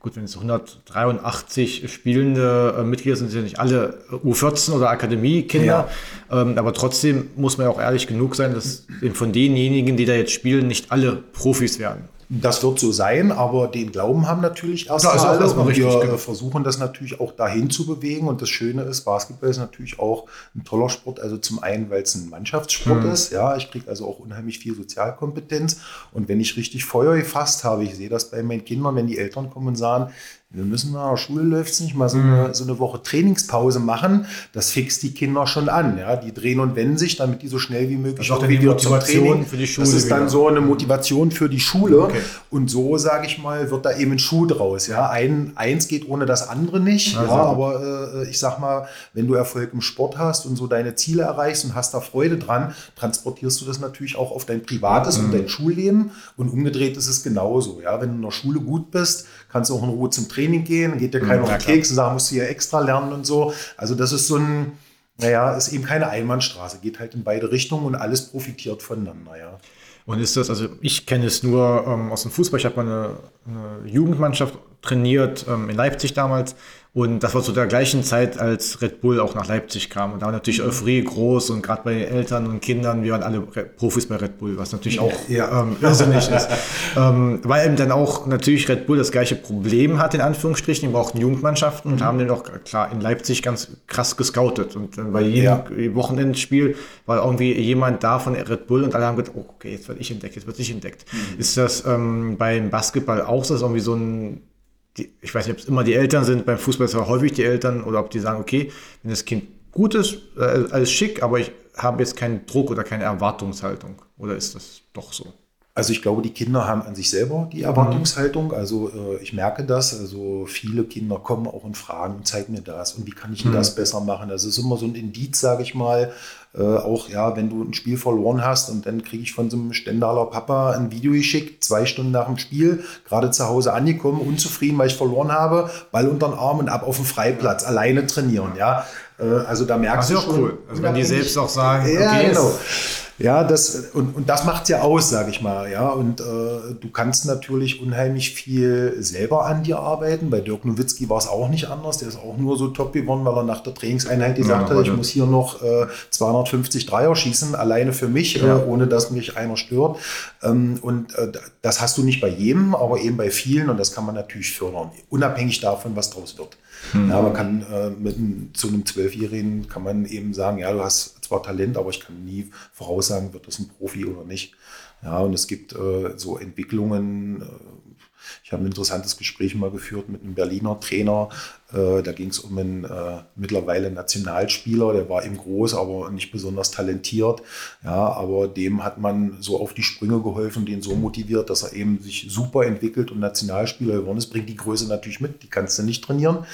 gut, wenn es 183 spielende äh, Mitglieder sind, sind ja nicht alle U14 oder Akademiekinder. Ja. Ähm, aber trotzdem muss man ja auch ehrlich genug sein, dass von denjenigen, die da jetzt spielen, nicht alle Profis werden. Das wird so sein, aber den Glauben haben natürlich erst also alle und wir genau. versuchen das natürlich auch dahin zu bewegen. Und das Schöne ist, Basketball ist natürlich auch ein toller Sport. Also zum einen, weil es ein Mannschaftssport mhm. ist. Ja, ich kriege also auch unheimlich viel Sozialkompetenz. Und wenn ich richtig Feuer gefasst habe, ich sehe das bei meinen Kindern, wenn die Eltern kommen und sagen, wir müssen nach der Schule läuft es nicht mal so eine, mhm. so eine Woche Trainingspause machen. Das fixt die Kinder schon an. Ja? Die drehen und wenden sich, damit die so schnell wie möglich auch wieder Motivation Training. Für die Schule das ist dann wieder. so eine Motivation für die Schule. Okay. Und so, sage ich mal, wird da eben ein Schuh draus. Ja? Ein, eins geht ohne das andere nicht. Also. Ja, aber äh, ich sag mal, wenn du Erfolg im Sport hast und so deine Ziele erreichst und hast da Freude dran, transportierst du das natürlich auch auf dein privates mhm. und dein Schulleben. Und umgedreht ist es genauso. Ja? Wenn du in der Schule gut bist, kannst du auch in Ruhe zum Training gehen, geht dir keiner mhm, den Keks und sagt, musst du hier extra lernen und so. Also das ist so ein, naja, ist eben keine Einbahnstraße, geht halt in beide Richtungen und alles profitiert voneinander, ja. Und ist das, also ich kenne es nur ähm, aus dem Fußball, ich habe mal eine, eine Jugendmannschaft trainiert ähm, in Leipzig damals und das war zu der gleichen Zeit, als Red Bull auch nach Leipzig kam. Und da war natürlich mhm. Euphorie groß und gerade bei Eltern und Kindern, wir waren alle Profis bei Red Bull, was natürlich auch ja. ähm, irrsinnig ist. Ähm, weil eben dann auch natürlich Red Bull das gleiche Problem hat, in Anführungsstrichen. Die brauchten Jugendmannschaften und mhm. haben den auch klar in Leipzig ganz krass gescoutet. Und dann bei jedem ja. Wochenendspiel war irgendwie jemand da von Red Bull und alle haben gedacht, oh, okay, jetzt werde ich entdeckt, jetzt wird ich entdeckt. Mhm. Ist das ähm, beim Basketball auch so, dass irgendwie so ein die, ich weiß nicht, ob es immer die Eltern sind, beim Fußball ist es häufig die Eltern oder ob die sagen, okay, wenn das Kind gut ist, äh, alles schick, aber ich habe jetzt keinen Druck oder keine Erwartungshaltung. Oder ist das doch so? Also ich glaube, die Kinder haben an sich selber die Erwartungshaltung. Also äh, ich merke das. Also viele Kinder kommen auch und fragen, zeig mir das und wie kann ich mhm. das besser machen. Das ist immer so ein Indiz, sage ich mal. Äh, auch ja, wenn du ein Spiel verloren hast und dann kriege ich von so einem Stendaler Papa ein Video geschickt, zwei Stunden nach dem Spiel, gerade zu Hause angekommen, unzufrieden, weil ich verloren habe, Ball unter den Arm und ab auf dem Freiplatz, alleine trainieren. Ja, also da merkst das ist du schon. cool. Also wenn die selbst auch sagen, ja, okay, genau. Ja, das, und, und das macht ja aus, sage ich mal. Ja, und äh, du kannst natürlich unheimlich viel selber an dir arbeiten. Bei Dirk Nowitzki war es auch nicht anders. Der ist auch nur so top geworden, weil er nach der Trainingseinheit gesagt ja, hat, ich muss hier noch äh, 250 Dreier schießen, alleine für mich, äh, ja. äh, ohne dass mich einer stört. Ähm, und äh, das hast du nicht bei jedem, aber eben bei vielen. Und das kann man natürlich fördern, unabhängig davon, was draus wird. Mhm. Ja, man kann äh, mit zu einem Zwölfjährigen kann man eben sagen, ja, du hast zwar Talent, aber ich kann nie voraussagen, wird das ein Profi oder nicht. Ja, und es gibt äh, so Entwicklungen, äh, ich habe ein interessantes Gespräch mal geführt mit einem Berliner Trainer. Äh, da ging es um einen äh, mittlerweile Nationalspieler, der war eben groß, aber nicht besonders talentiert. Ja, aber dem hat man so auf die Sprünge geholfen, den so motiviert, dass er eben sich super entwickelt und Nationalspieler geworden ist. Bringt die Größe natürlich mit, die kannst du nicht trainieren.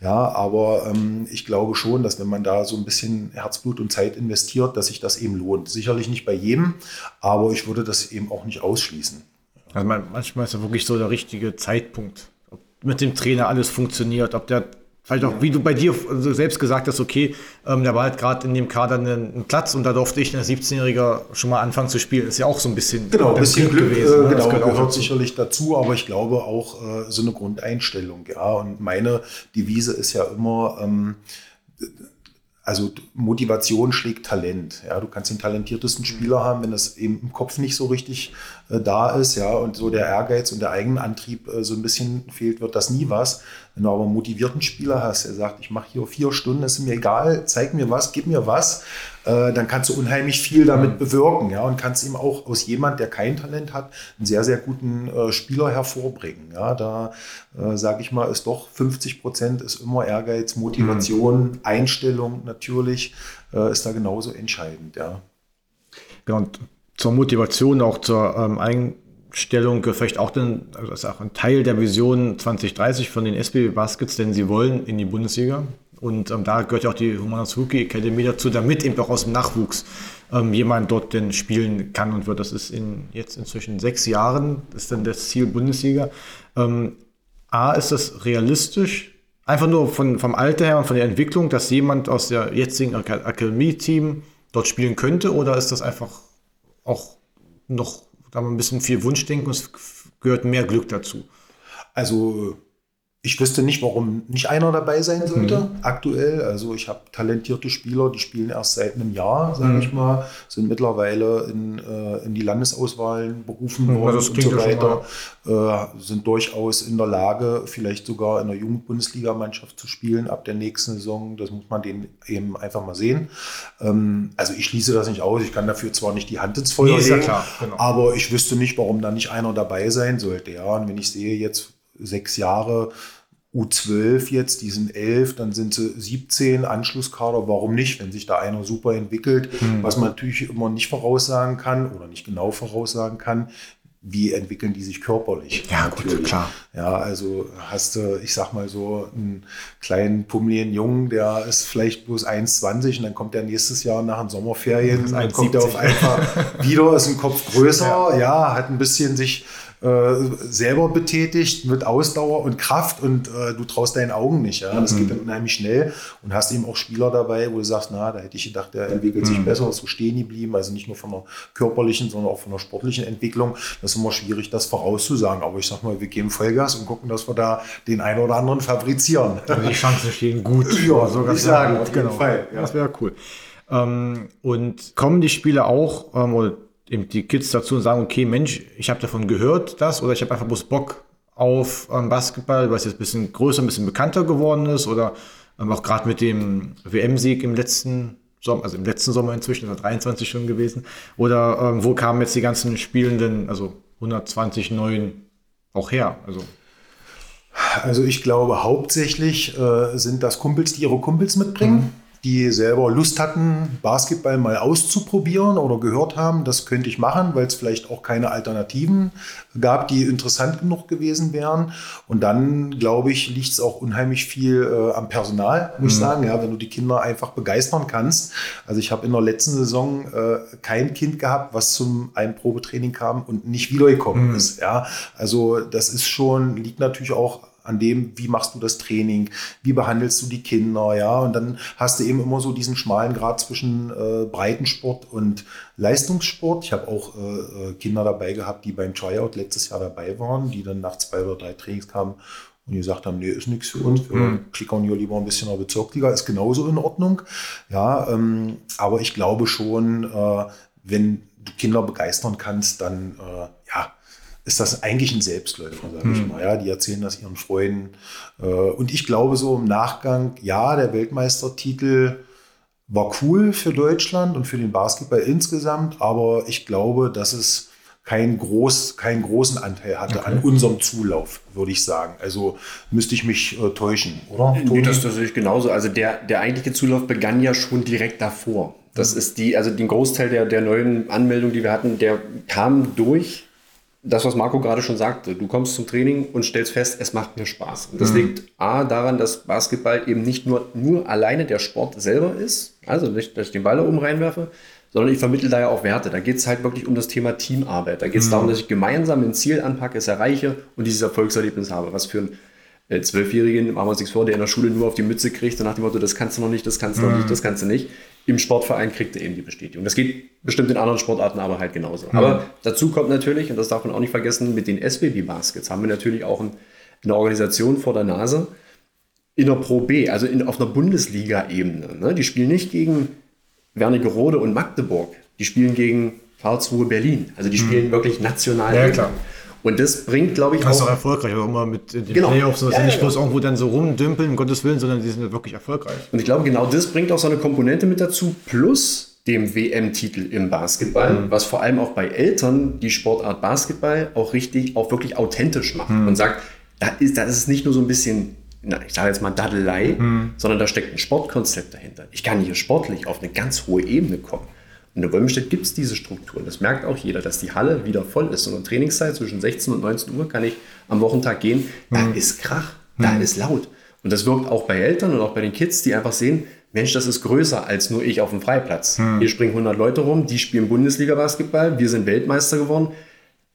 Ja, aber ähm, ich glaube schon, dass wenn man da so ein bisschen Herzblut und Zeit investiert, dass sich das eben lohnt. Sicherlich nicht bei jedem, aber ich würde das eben auch nicht ausschließen. Also manchmal ist ja wirklich so der richtige Zeitpunkt, ob mit dem Trainer alles funktioniert, ob der Vielleicht auch, wie du bei dir selbst gesagt hast, okay, ähm, der war halt gerade in dem Kader einen, einen, Platz und da durfte ich, ein 17-Jähriger, schon mal anfangen zu spielen. Ist ja auch so ein bisschen, genau, ein bisschen Glück, gewesen. Äh, ne? Genau, gehört, gehört dazu. sicherlich dazu, aber ich glaube auch äh, so eine Grundeinstellung. Ja, und meine Devise ist ja immer, ähm, also Motivation schlägt Talent. Ja, du kannst den talentiertesten Spieler haben, wenn das eben im Kopf nicht so richtig äh, da ist, ja, und so der Ehrgeiz und der Eigenantrieb äh, so ein bisschen fehlt, wird das nie was. Wenn du aber einen motivierten Spieler hast, der sagt, ich mache hier vier Stunden, ist mir egal, zeig mir was, gib mir was, äh, dann kannst du unheimlich viel damit bewirken, ja, und kannst ihm auch aus jemand, der kein Talent hat, einen sehr, sehr guten äh, Spieler hervorbringen. Ja, da äh, sage ich mal, ist doch 50 Prozent ist immer Ehrgeiz, Motivation, mhm. Einstellung natürlich, äh, ist da genauso entscheidend, ja. Genau, und zur Motivation, auch zur ähm, Einstellung vielleicht auch, den, also das ist auch ein Teil der Vision 2030 von den SBB Baskets, denn sie wollen in die Bundesliga. Und ähm, da gehört ja auch die Humanas Rookie Academy dazu, damit eben auch aus dem Nachwuchs ähm, jemand dort denn spielen kann und wird. Das ist in jetzt inzwischen sechs Jahren, ist dann das Ziel Bundesliga. Ähm, A, ist das realistisch? Einfach nur von, vom Alter her und von der Entwicklung, dass jemand aus der jetzigen Akademie-Team dort spielen könnte? Oder ist das einfach auch noch da ein bisschen viel Wunschdenken und es gehört mehr Glück dazu? Also ich wüsste nicht, warum nicht einer dabei sein sollte, mhm. aktuell. Also ich habe talentierte Spieler, die spielen erst seit einem Jahr, sage mhm. ich mal, sind mittlerweile in, äh, in die Landesauswahlen berufen mhm, worden und so weiter, äh, sind durchaus in der Lage, vielleicht sogar in der Jugendbundesligamannschaft zu spielen ab der nächsten Saison. Das muss man denen eben einfach mal sehen. Ähm, also ich schließe das nicht aus. Ich kann dafür zwar nicht die Hand ins Feuer nee, legen, ja genau. aber ich wüsste nicht, warum da nicht einer dabei sein sollte. Ja, und wenn ich sehe jetzt sechs Jahre, U12 jetzt, die sind elf, dann sind sie 17, Anschlusskader, warum nicht, wenn sich da einer super entwickelt, mhm. was man natürlich immer nicht voraussagen kann oder nicht genau voraussagen kann, wie entwickeln die sich körperlich? Ja, natürlich. gut, klar. Ja, also hast du, ich sag mal so, einen kleinen pummeligen Jungen, der ist vielleicht bloß 1,20 und dann kommt der nächstes Jahr nach den Sommerferien und dann kommt er auf einmal wieder, ist ein Kopf größer, ja. ja, hat ein bisschen sich äh, selber betätigt mit Ausdauer und Kraft und äh, du traust deinen Augen nicht. Ja? Das mhm. geht dann unheimlich schnell und hast eben auch Spieler dabei, wo du sagst, na, da hätte ich gedacht, der entwickelt sich mhm. besser, so stehen geblieben, also nicht nur von der körperlichen, sondern auch von der sportlichen Entwicklung. Das ist immer schwierig, das vorauszusagen. Aber ich sag mal, wir geben Vollgas und gucken, dass wir da den einen oder anderen fabrizieren. Also die Chancen stehen gut. ja, so ganz sagen, auf jeden genau. Fall. Ja. Das wäre cool. Ähm, und kommen die Spiele auch, ähm, oder eben die Kids dazu und sagen, okay, Mensch, ich habe davon gehört, das, oder ich habe einfach bloß Bock auf ähm, Basketball, weil es jetzt ein bisschen größer, ein bisschen bekannter geworden ist, oder ähm, auch gerade mit dem WM-Sieg im letzten Sommer, also im letzten Sommer inzwischen, war 23 schon gewesen, oder ähm, wo kamen jetzt die ganzen Spielenden, also 120 neuen auch her? Also also ich glaube, hauptsächlich äh, sind das Kumpels, die ihre Kumpels mitbringen. Die selber Lust hatten, Basketball mal auszuprobieren oder gehört haben, das könnte ich machen, weil es vielleicht auch keine Alternativen gab, die interessant genug gewesen wären. Und dann, glaube ich, liegt es auch unheimlich viel äh, am Personal, muss ich mhm. sagen, ja, wenn du die Kinder einfach begeistern kannst. Also ich habe in der letzten Saison äh, kein Kind gehabt, was zum einen Probetraining kam und nicht wiedergekommen mhm. ist. Ja. Also das ist schon, liegt natürlich auch an dem, wie machst du das Training, wie behandelst du die Kinder, ja, und dann hast du eben immer so diesen schmalen Grad zwischen äh, Breitensport und Leistungssport. Ich habe auch äh, äh, Kinder dabei gehabt, die beim Tryout letztes Jahr dabei waren, die dann nach zwei oder drei Trainings kamen und gesagt haben, nee, ist nichts für uns, wir mhm. klickern hier lieber ein bisschen in der Bezirksliga, ist genauso in Ordnung, ja, ähm, aber ich glaube schon, äh, wenn du Kinder begeistern kannst, dann, äh, ja, ist das eigentlich ein Selbstläufer, sage mhm. ich hm. mal. Ja, die erzählen das ihren Freunden. Äh, und ich glaube so im Nachgang, ja, der Weltmeistertitel war cool für Deutschland und für den Basketball insgesamt, aber ich glaube, dass es keinen, groß, keinen großen Anteil hatte okay. an unserem Zulauf, würde ich sagen. Also müsste ich mich äh, täuschen, oder? Nee, das, das sehe ich genauso. Also der, der eigentliche Zulauf begann ja schon direkt davor. Das ist die, also den Großteil der, der neuen Anmeldungen, die wir hatten, der kam durch das, was Marco gerade schon sagte, du kommst zum Training und stellst fest, es macht mir Spaß. Und das mhm. liegt A daran, dass Basketball eben nicht nur, nur alleine der Sport selber ist, also nicht, dass ich den Ball da oben reinwerfe, sondern ich vermittle da ja auch Werte. Da geht es halt wirklich um das Thema Teamarbeit. Da geht es mhm. darum, dass ich gemeinsam ein Ziel anpacke, es erreiche und dieses Erfolgserlebnis habe, was für ein Zwölfjährigen, machen wir uns nichts vor, der in der Schule nur auf die Mütze kriegt und nach dem Motto, das kannst du noch nicht, das kannst du noch nicht, mhm. das kannst du nicht im Sportverein kriegt er eben die Bestätigung. Das geht bestimmt in anderen Sportarten aber halt genauso. Mhm. Aber dazu kommt natürlich, und das darf man auch nicht vergessen, mit den SBB Baskets haben wir natürlich auch eine Organisation vor der Nase, in der Pro B, also in, auf einer Bundesliga-Ebene. Ne? Die spielen nicht gegen Wernigerode und Magdeburg. Die spielen gegen Karlsruhe Berlin. Also die spielen mhm. wirklich national. Ja, klar. Und das bringt, glaube ich, das ist auch erfolgreich, aber immer mit den genau. Playoffs, dass ja, nicht ja, bloß irgendwo dann so rumdümpeln, um Gottes Willen, sondern die sind wirklich erfolgreich. Und ich glaube, genau das bringt auch so eine Komponente mit dazu, plus dem WM-Titel im Basketball, mhm. was vor allem auch bei Eltern die Sportart Basketball auch richtig, auch wirklich authentisch macht mhm. und sagt, da ist, da ist nicht nur so ein bisschen na, ich sage jetzt mal Daddelei, mhm. sondern da steckt ein Sportkonzept dahinter. Ich kann hier sportlich auf eine ganz hohe Ebene kommen. In Wolmenstedt gibt es diese Strukturen. Das merkt auch jeder, dass die Halle wieder voll ist. Und in Trainingszeit zwischen 16 und 19 Uhr kann ich am Wochentag gehen. Da mhm. ist Krach, da mhm. ist laut. Und das wirkt auch bei Eltern und auch bei den Kids, die einfach sehen, Mensch, das ist größer als nur ich auf dem Freiplatz. Mhm. Hier springen 100 Leute rum, die spielen Bundesliga-Basketball, wir sind Weltmeister geworden.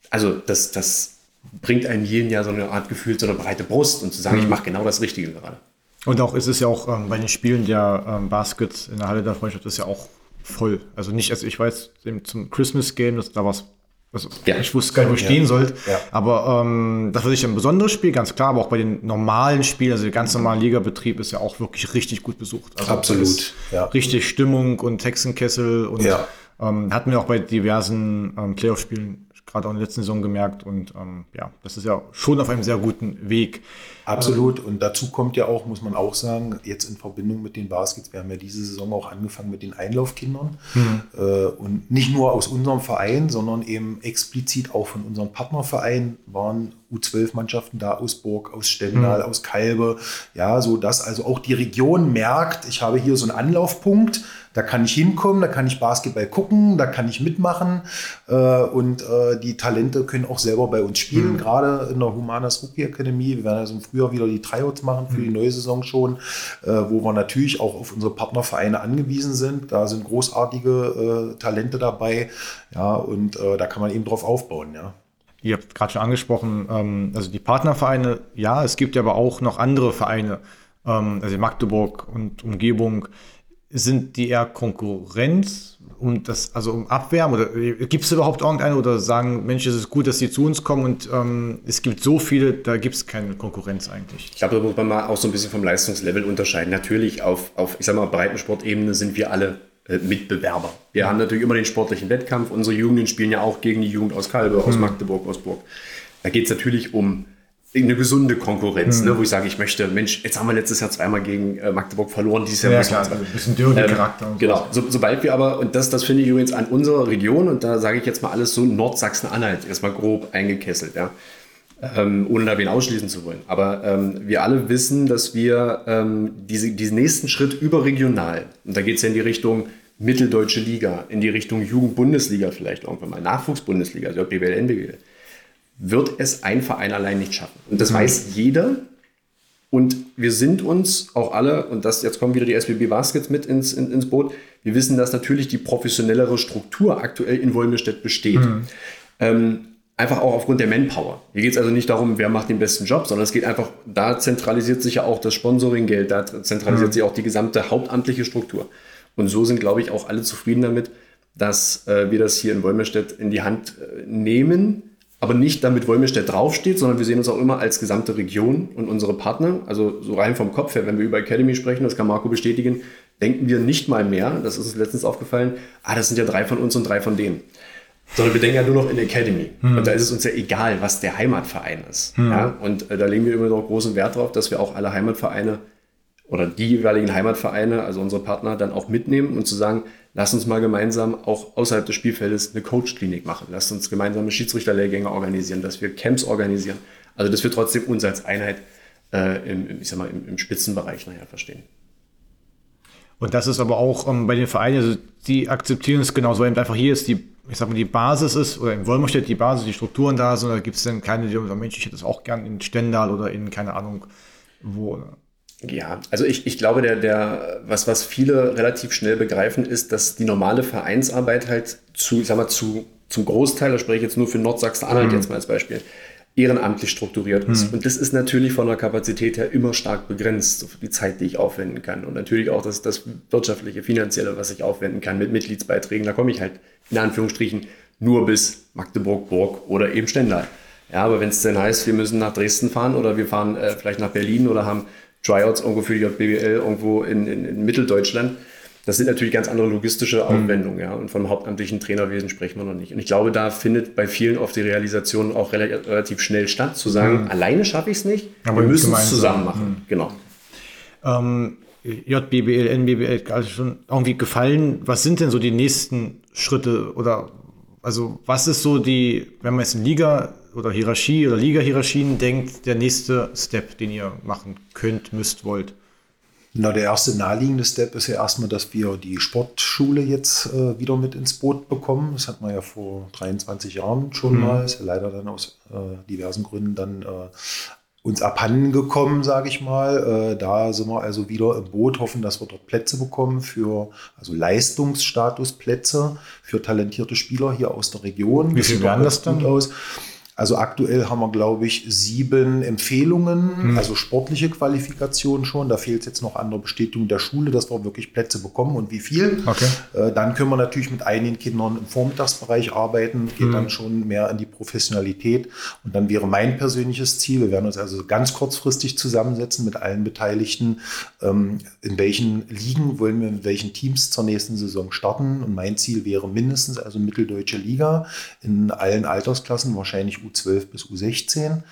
Also das, das bringt einem jeden Jahr so eine Art Gefühl, so eine breite Brust und zu sagen, ich mhm. mache genau das Richtige gerade. Und auch ist es ja auch ähm, bei den Spielen der ähm, Baskets in der Halle der Freundschaft ist ja auch voll. Also nicht, also ich weiß, zum Christmas Game, das, da war es also ja. ich wusste gar nicht, wo ich ja. stehen sollte. Ja. Aber ähm, das war sicher ein besonderes Spiel, ganz klar. Aber auch bei den normalen Spielen, also der ganz normale Ligabetrieb ist ja auch wirklich richtig gut besucht. Also Absolut. Richtig Stimmung und Hexenkessel und ähm, hatten wir auch bei diversen ähm, Playoff-Spielen gerade auch in der letzten Saison gemerkt. Und ähm, ja, das ist ja schon auf einem sehr guten Weg. Absolut. Und dazu kommt ja auch, muss man auch sagen, jetzt in Verbindung mit den Baskets, wir haben ja diese Saison auch angefangen mit den Einlaufkindern. Mhm. Äh, und nicht nur aus unserem Verein, sondern eben explizit auch von unseren Partnervereinen waren U12-Mannschaften da aus Burg, aus Stendal, mhm. aus Kalbe. Ja, so dass also auch die Region merkt, ich habe hier so einen Anlaufpunkt da kann ich hinkommen, da kann ich Basketball gucken, da kann ich mitmachen äh, und äh, die Talente können auch selber bei uns spielen, mhm. gerade in der Humanas Rookie Akademie. Wir werden also im Frühjahr wieder die Tryouts machen für mhm. die neue Saison schon, äh, wo wir natürlich auch auf unsere Partnervereine angewiesen sind. Da sind großartige äh, Talente dabei, ja, und äh, da kann man eben drauf aufbauen, ja. Ihr habt gerade schon angesprochen, ähm, also die Partnervereine, ja, es gibt ja aber auch noch andere Vereine, ähm, also Magdeburg und Umgebung, sind die eher Konkurrenz um das, also um Abwärmen? Oder gibt es überhaupt irgendeine oder sagen, Mensch, es ist gut, dass sie zu uns kommen und ähm, es gibt so viele, da gibt es keine Konkurrenz eigentlich? Ich glaube, da muss man mal auch so ein bisschen vom Leistungslevel unterscheiden. Natürlich auf, auf ich sag mal, Breitensportebene sind wir alle äh, Mitbewerber. Wir ja. haben natürlich immer den sportlichen Wettkampf. Unsere Jugenden spielen ja auch gegen die Jugend aus Kalbe, aus hm. Magdeburg, aus Burg. Da geht es natürlich um eine gesunde Konkurrenz, mhm. ne, wo ich sage, ich möchte, Mensch, jetzt haben wir letztes Jahr zweimal gegen äh, Magdeburg verloren, dieses Jahr ja, klar, also ein bisschen Derby-Charakter. Ähm, genau, so, sobald wir aber, und das, das finde ich übrigens an unserer Region, und da sage ich jetzt mal alles so Nordsachsen-Anhalt, erstmal grob eingekesselt, ja, ähm, ohne da wen ausschließen zu wollen. Aber ähm, wir alle wissen, dass wir ähm, diese, diesen nächsten Schritt überregional, und da geht es ja in die Richtung Mitteldeutsche Liga, in die Richtung Jugendbundesliga vielleicht irgendwann mal, Nachwuchsbundesliga, also BWL, NBWL, wird es ein Verein allein nicht schaffen. Und das mhm. weiß jeder. Und wir sind uns auch alle, und das jetzt kommen wieder die SBB Baskets mit ins, in, ins Boot, wir wissen, dass natürlich die professionellere Struktur aktuell in Wolmirstedt besteht. Mhm. Ähm, einfach auch aufgrund der Manpower. Hier geht es also nicht darum, wer macht den besten Job, sondern es geht einfach, da zentralisiert sich ja auch das Sponsoringgeld, da zentralisiert mhm. sich auch die gesamte hauptamtliche Struktur. Und so sind, glaube ich, auch alle zufrieden damit, dass äh, wir das hier in Wolmirstedt in die Hand äh, nehmen aber nicht damit Wolmirstedt draufsteht, sondern wir sehen uns auch immer als gesamte Region und unsere Partner. Also so rein vom Kopf her, wenn wir über Academy sprechen, das kann Marco bestätigen, denken wir nicht mal mehr, das ist uns letztens aufgefallen, ah, das sind ja drei von uns und drei von denen. Sondern wir denken ja nur noch in Academy. Hm. Und da ist es uns ja egal, was der Heimatverein ist. Hm. Ja? Und äh, da legen wir immer noch großen Wert drauf, dass wir auch alle Heimatvereine oder die jeweiligen Heimatvereine, also unsere Partner, dann auch mitnehmen und zu sagen, lass uns mal gemeinsam auch außerhalb des Spielfeldes eine Coach-Klinik machen. Lass uns gemeinsame Schiedsrichterlehrgänge organisieren, dass wir Camps organisieren. Also, dass wir trotzdem uns als Einheit äh, im, ich sag mal, im, im Spitzenbereich nachher verstehen. Und das ist aber auch ähm, bei den Vereinen, also die akzeptieren es genauso, weil einfach hier ist die, ich sag mal, die Basis ist, oder in Wolmerstedt die Basis, die Strukturen da sind, da gibt es dann keine, die sagen, Mensch, ich hätte es auch gern in Stendal oder in, keine Ahnung, wo. Ja, also ich, ich glaube, der, der, was, was viele relativ schnell begreifen, ist, dass die normale Vereinsarbeit halt zu, ich sag mal, zu, zum Großteil, da spreche ich jetzt nur für Nordsachsen-Anhalt mhm. jetzt mal als Beispiel, ehrenamtlich strukturiert ist. Mhm. Und das ist natürlich von der Kapazität her immer stark begrenzt, so die Zeit, die ich aufwenden kann. Und natürlich auch das, das wirtschaftliche, finanzielle, was ich aufwenden kann mit Mitgliedsbeiträgen. Da komme ich halt in Anführungsstrichen nur bis Magdeburg, Burg oder eben Stendal. Ja, aber wenn es denn heißt, wir müssen nach Dresden fahren oder wir fahren äh, vielleicht nach Berlin oder haben Tryouts irgendwo für die JBL irgendwo in, in, in Mitteldeutschland. Das sind natürlich ganz andere logistische Mhm. Aufwendungen, ja. Und vom hauptamtlichen Trainerwesen sprechen wir noch nicht. Und ich glaube, da findet bei vielen oft die Realisation auch rela- relativ schnell statt, zu sagen, alleine schaffe ich es nicht, Mhm. Aber wir müssen es. Mhm. zusammen machen. Genau. Ähm, JBBL, NBBL, also schon irgendwie gefallen. Was sind denn so die nächsten Schritte oder also was ist so die, wenn man jetzt in Liga oder Hierarchie oder Liga-Hierarchien denkt, der nächste Step, den ihr machen könnt, müsst, wollt? Na, der erste naheliegende Step ist ja erstmal, dass wir die Sportschule jetzt äh, wieder mit ins Boot bekommen. Das hat man ja vor 23 Jahren schon mal, ist ja leider dann aus äh, diversen Gründen dann äh, uns abhanden gekommen, sage ich mal. Äh, da sind wir also wieder im Boot, hoffen, dass wir dort Plätze bekommen für also Leistungsstatusplätze für talentierte Spieler hier aus der Region. Wie viel auch das dann? Aus. Also aktuell haben wir, glaube ich, sieben Empfehlungen, also sportliche Qualifikationen schon. Da fehlt jetzt noch an der Bestätigung der Schule, dass wir wirklich Plätze bekommen und wie viel. Okay. Äh, Dann können wir natürlich mit einigen Kindern im Vormittagsbereich arbeiten, geht dann schon mehr in die Professionalität. Und dann wäre mein persönliches Ziel, wir werden uns also ganz kurzfristig zusammensetzen mit allen Beteiligten, ähm, in welchen Ligen wollen wir mit welchen Teams zur nächsten Saison starten. Und mein Ziel wäre mindestens also mitteldeutsche Liga in allen Altersklassen, wahrscheinlich U12 bis U16.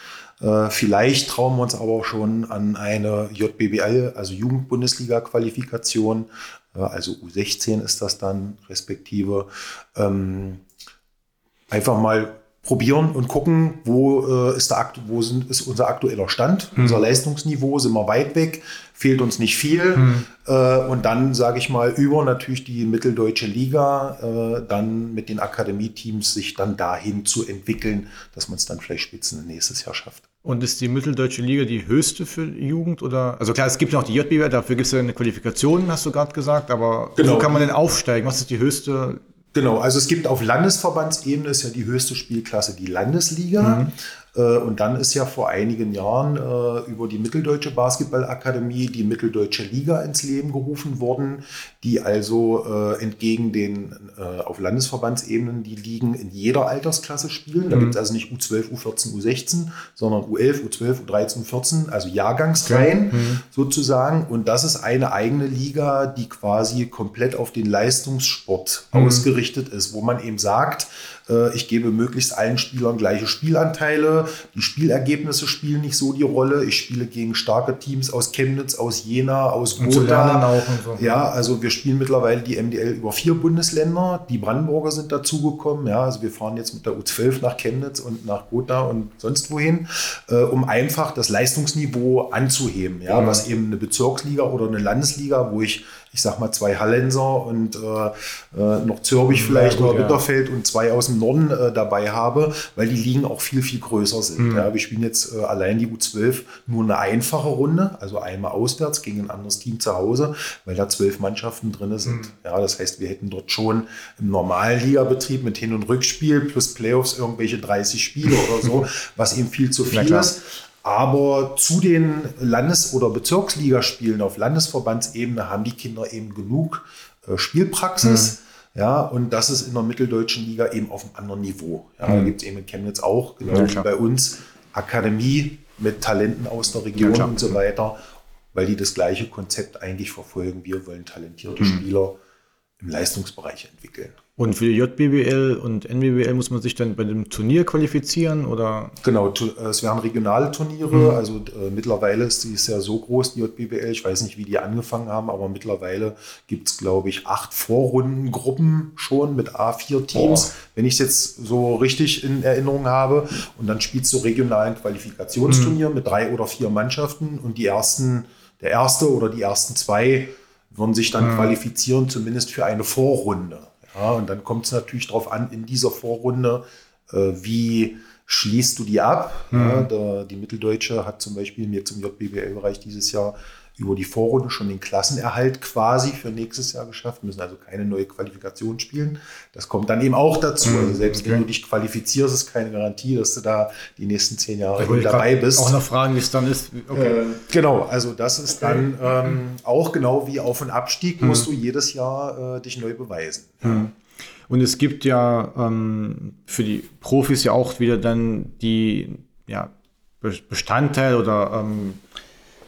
Äh, Vielleicht trauen wir uns aber auch schon an eine JBBL, also Jugendbundesliga-Qualifikation, äh, also U16 ist das dann respektive. Ähm, einfach mal probieren und gucken, wo, äh, ist, der, akt- wo sind, ist unser aktueller Stand, unser Leistungsniveau, sind wir weit weg, fehlt uns nicht viel. Äh, und dann, sage ich mal, über natürlich die mitteldeutsche Liga, äh, dann mit den Akademieteams sich dann dahin zu entwickeln, dass man es dann vielleicht spitzen nächstes Jahr schafft. Und ist die Mitteldeutsche Liga die höchste für Jugend? Oder? Also klar, es gibt noch die JBL, dafür gibt es ja eine Qualifikation, hast du gerade gesagt, aber Genau. wo kann man denn aufsteigen? Was ist die höchste? Genau, also es gibt auf Landesverbandsebene ist ja die höchste Spielklasse die Landesliga. Äh, Und dann ist ja vor einigen Jahren äh, über die Mitteldeutsche Basketballakademie die Mitteldeutsche Liga ins Leben gerufen worden, die also äh, entgegen den äh, auf Landesverbandsebenen die Ligen in jeder Altersklasse spielen. Da gibt es also nicht U12, U14, U16, sondern U11, U12, U13, U14, also Jahrgangsreihen sozusagen. Und das ist eine eigene Liga, die quasi komplett auf den Leistungssport ausgerichtet ist, wo man eben sagt, äh, ich gebe möglichst allen Spielern gleiche Spielanteile. Die Spielergebnisse spielen nicht so die Rolle. Ich spiele gegen starke Teams aus Chemnitz, aus Jena, aus Gotha. so. Ja, also wir spielen mittlerweile die MDL über vier Bundesländer. Die Brandenburger sind dazugekommen. Ja, also wir fahren jetzt mit der U12 nach Chemnitz und nach Gotha und sonst wohin, äh, um einfach das Leistungsniveau anzuheben. Ja, was eben eine Bezirksliga oder eine Landesliga, wo ich, ich sag mal, zwei Hallenser und äh, äh, noch Zürbich vielleicht gut, oder ja. Bitterfeld und zwei aus dem Norden äh, dabei habe, weil die Ligen auch viel, viel größer sind. Mhm. Ja, wir spielen jetzt äh, allein die U12 nur eine einfache Runde, also einmal auswärts gegen ein anderes Team zu Hause, weil da zwölf Mannschaften drin sind. Mhm. Ja, das heißt, wir hätten dort schon im normalen Ligabetrieb mit Hin- und Rückspiel plus Playoffs irgendwelche 30 Spiele oder so, was eben viel zu viel ist. Aber zu den Landes- oder Bezirksligaspielen auf Landesverbandsebene haben die Kinder eben genug äh, Spielpraxis. Ja, und das ist in der mitteldeutschen Liga eben auf einem anderen Niveau. Ja, Da gibt es eben in Chemnitz auch, genau Ja, wie bei uns, Akademie mit Talenten aus der Region Ja, und so weiter, weil die das gleiche Konzept eigentlich verfolgen. Wir wollen talentierte Mhm. Spieler im Leistungsbereich entwickeln. Und für die JBBL und NBBL muss man sich dann bei dem Turnier qualifizieren oder? Genau, äh, es werden regionale Turniere. Also äh, mittlerweile ist die ist ja so groß, die JBBL. Ich weiß nicht, wie die angefangen haben, aber mittlerweile gibt es, glaube ich, acht Vorrundengruppen schon mit A4 Teams, wenn ich es jetzt so richtig in Erinnerung habe. Und dann spielst du regionalen Qualifikationsturnier mit drei oder vier Mannschaften und die ersten, der erste oder die ersten zwei würden sich dann qualifizieren, zumindest für eine Vorrunde. Ja, und dann kommt es natürlich darauf an, in dieser Vorrunde, äh, wie schließt du die ab? Ja, der, die Mitteldeutsche hat zum Beispiel jetzt im JBBL-Bereich dieses Jahr über die Vorrunde schon den Klassenerhalt quasi für nächstes Jahr geschafft, müssen also keine neue Qualifikation spielen. Das kommt dann eben auch dazu. Also selbst wenn okay. du dich qualifizierst, ist keine Garantie, dass du da die nächsten zehn Jahre dabei bist. Auch noch fragen, wie es dann ist. Okay. Äh, Genau, also das ist dann ähm, auch genau wie Auf- und Abstieg, musst du jedes Jahr äh, dich neu beweisen. Und es gibt ja ähm, für die Profis ja auch wieder dann die ja, Be- Bestandteil oder ähm,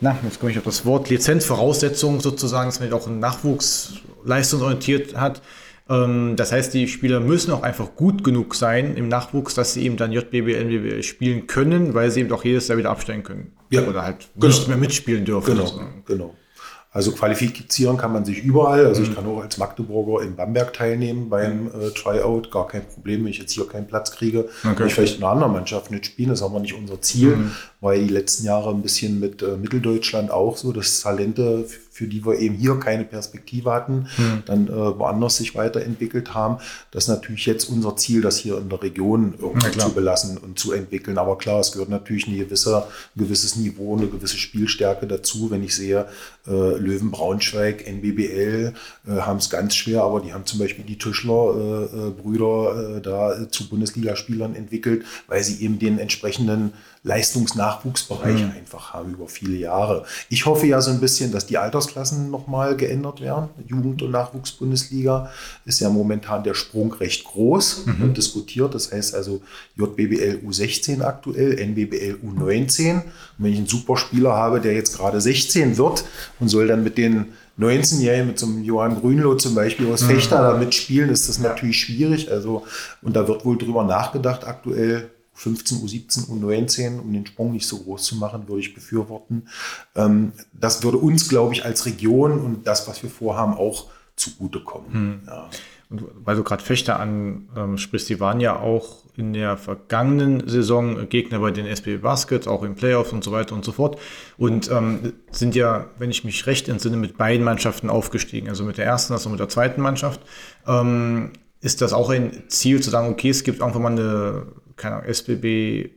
na, jetzt komme ich auf das Wort, Lizenzvoraussetzungen sozusagen, dass man auch einen Nachwuchs leistungsorientiert hat. Ähm, das heißt, die Spieler müssen auch einfach gut genug sein im Nachwuchs, dass sie eben dann JBB, NBB spielen können, weil sie eben auch jedes Jahr wieder absteigen können. Ja, Oder halt genau. nicht mehr mitspielen dürfen. Genau, sozusagen. genau. Also qualifizieren kann man sich überall. Also ich kann auch als Magdeburger in Bamberg teilnehmen beim äh, Tryout. Gar kein Problem, wenn ich jetzt hier keinen Platz kriege. Okay. Kann ich vielleicht in einer anderen Mannschaft nicht spielen. Das ist aber nicht unser Ziel. War ja die letzten Jahre ein bisschen mit äh, Mitteldeutschland auch so, dass Talente, für die wir eben hier keine Perspektive hatten, dann äh, woanders sich weiterentwickelt haben. Das ist natürlich jetzt unser Ziel, das hier in der Region irgendwie klar. zu belassen und zu entwickeln. Aber klar, es gehört natürlich eine gewisse, ein gewisses Niveau, eine gewisse Spielstärke dazu. Wenn ich sehe, äh, Löwen Braunschweig, NBBL äh, haben es ganz schwer, aber die haben zum Beispiel die Tischler äh, äh, äh, da zu Bundesligaspielern entwickelt, weil sie eben den entsprechenden Leistungsnachwuchsbereich einfach haben über viele Jahre. Ich hoffe ja so ein bisschen, dass die Altersklassen nochmal geändert werden. Jugend- und Nachwuchsbundesliga ist ja momentan der Sprung recht groß und diskutiert. Das heißt also JBBL U16 aktuell, NBBL U19. Und wenn ich einen Superspieler habe, der jetzt gerade 16 wird und soll dann mit den 19-Jährigen, mit so einem Johann Grünloh zum Beispiel aus Fechter da mitspielen, ist das natürlich schwierig. Also, und da wird wohl drüber nachgedacht aktuell, 15, U17, U19, um den Sprung nicht so groß zu machen, würde ich befürworten. Ähm, das würde uns, glaube ich, als Region und das, was wir vorhaben, auch zugutekommen. Ja. Und weil du gerade Fechter ansprichst, die waren ja auch in der vergangenen Saison Gegner bei den SB Baskets, auch im Playoffs und so weiter und so fort. Und ähm, sind ja, wenn ich mich recht entsinne, mit beiden Mannschaften aufgestiegen, also mit der ersten, also mit der zweiten Mannschaft. Ähm, ist das auch ein Ziel zu sagen, okay, es gibt irgendwann mal eine, keine Ahnung, SBB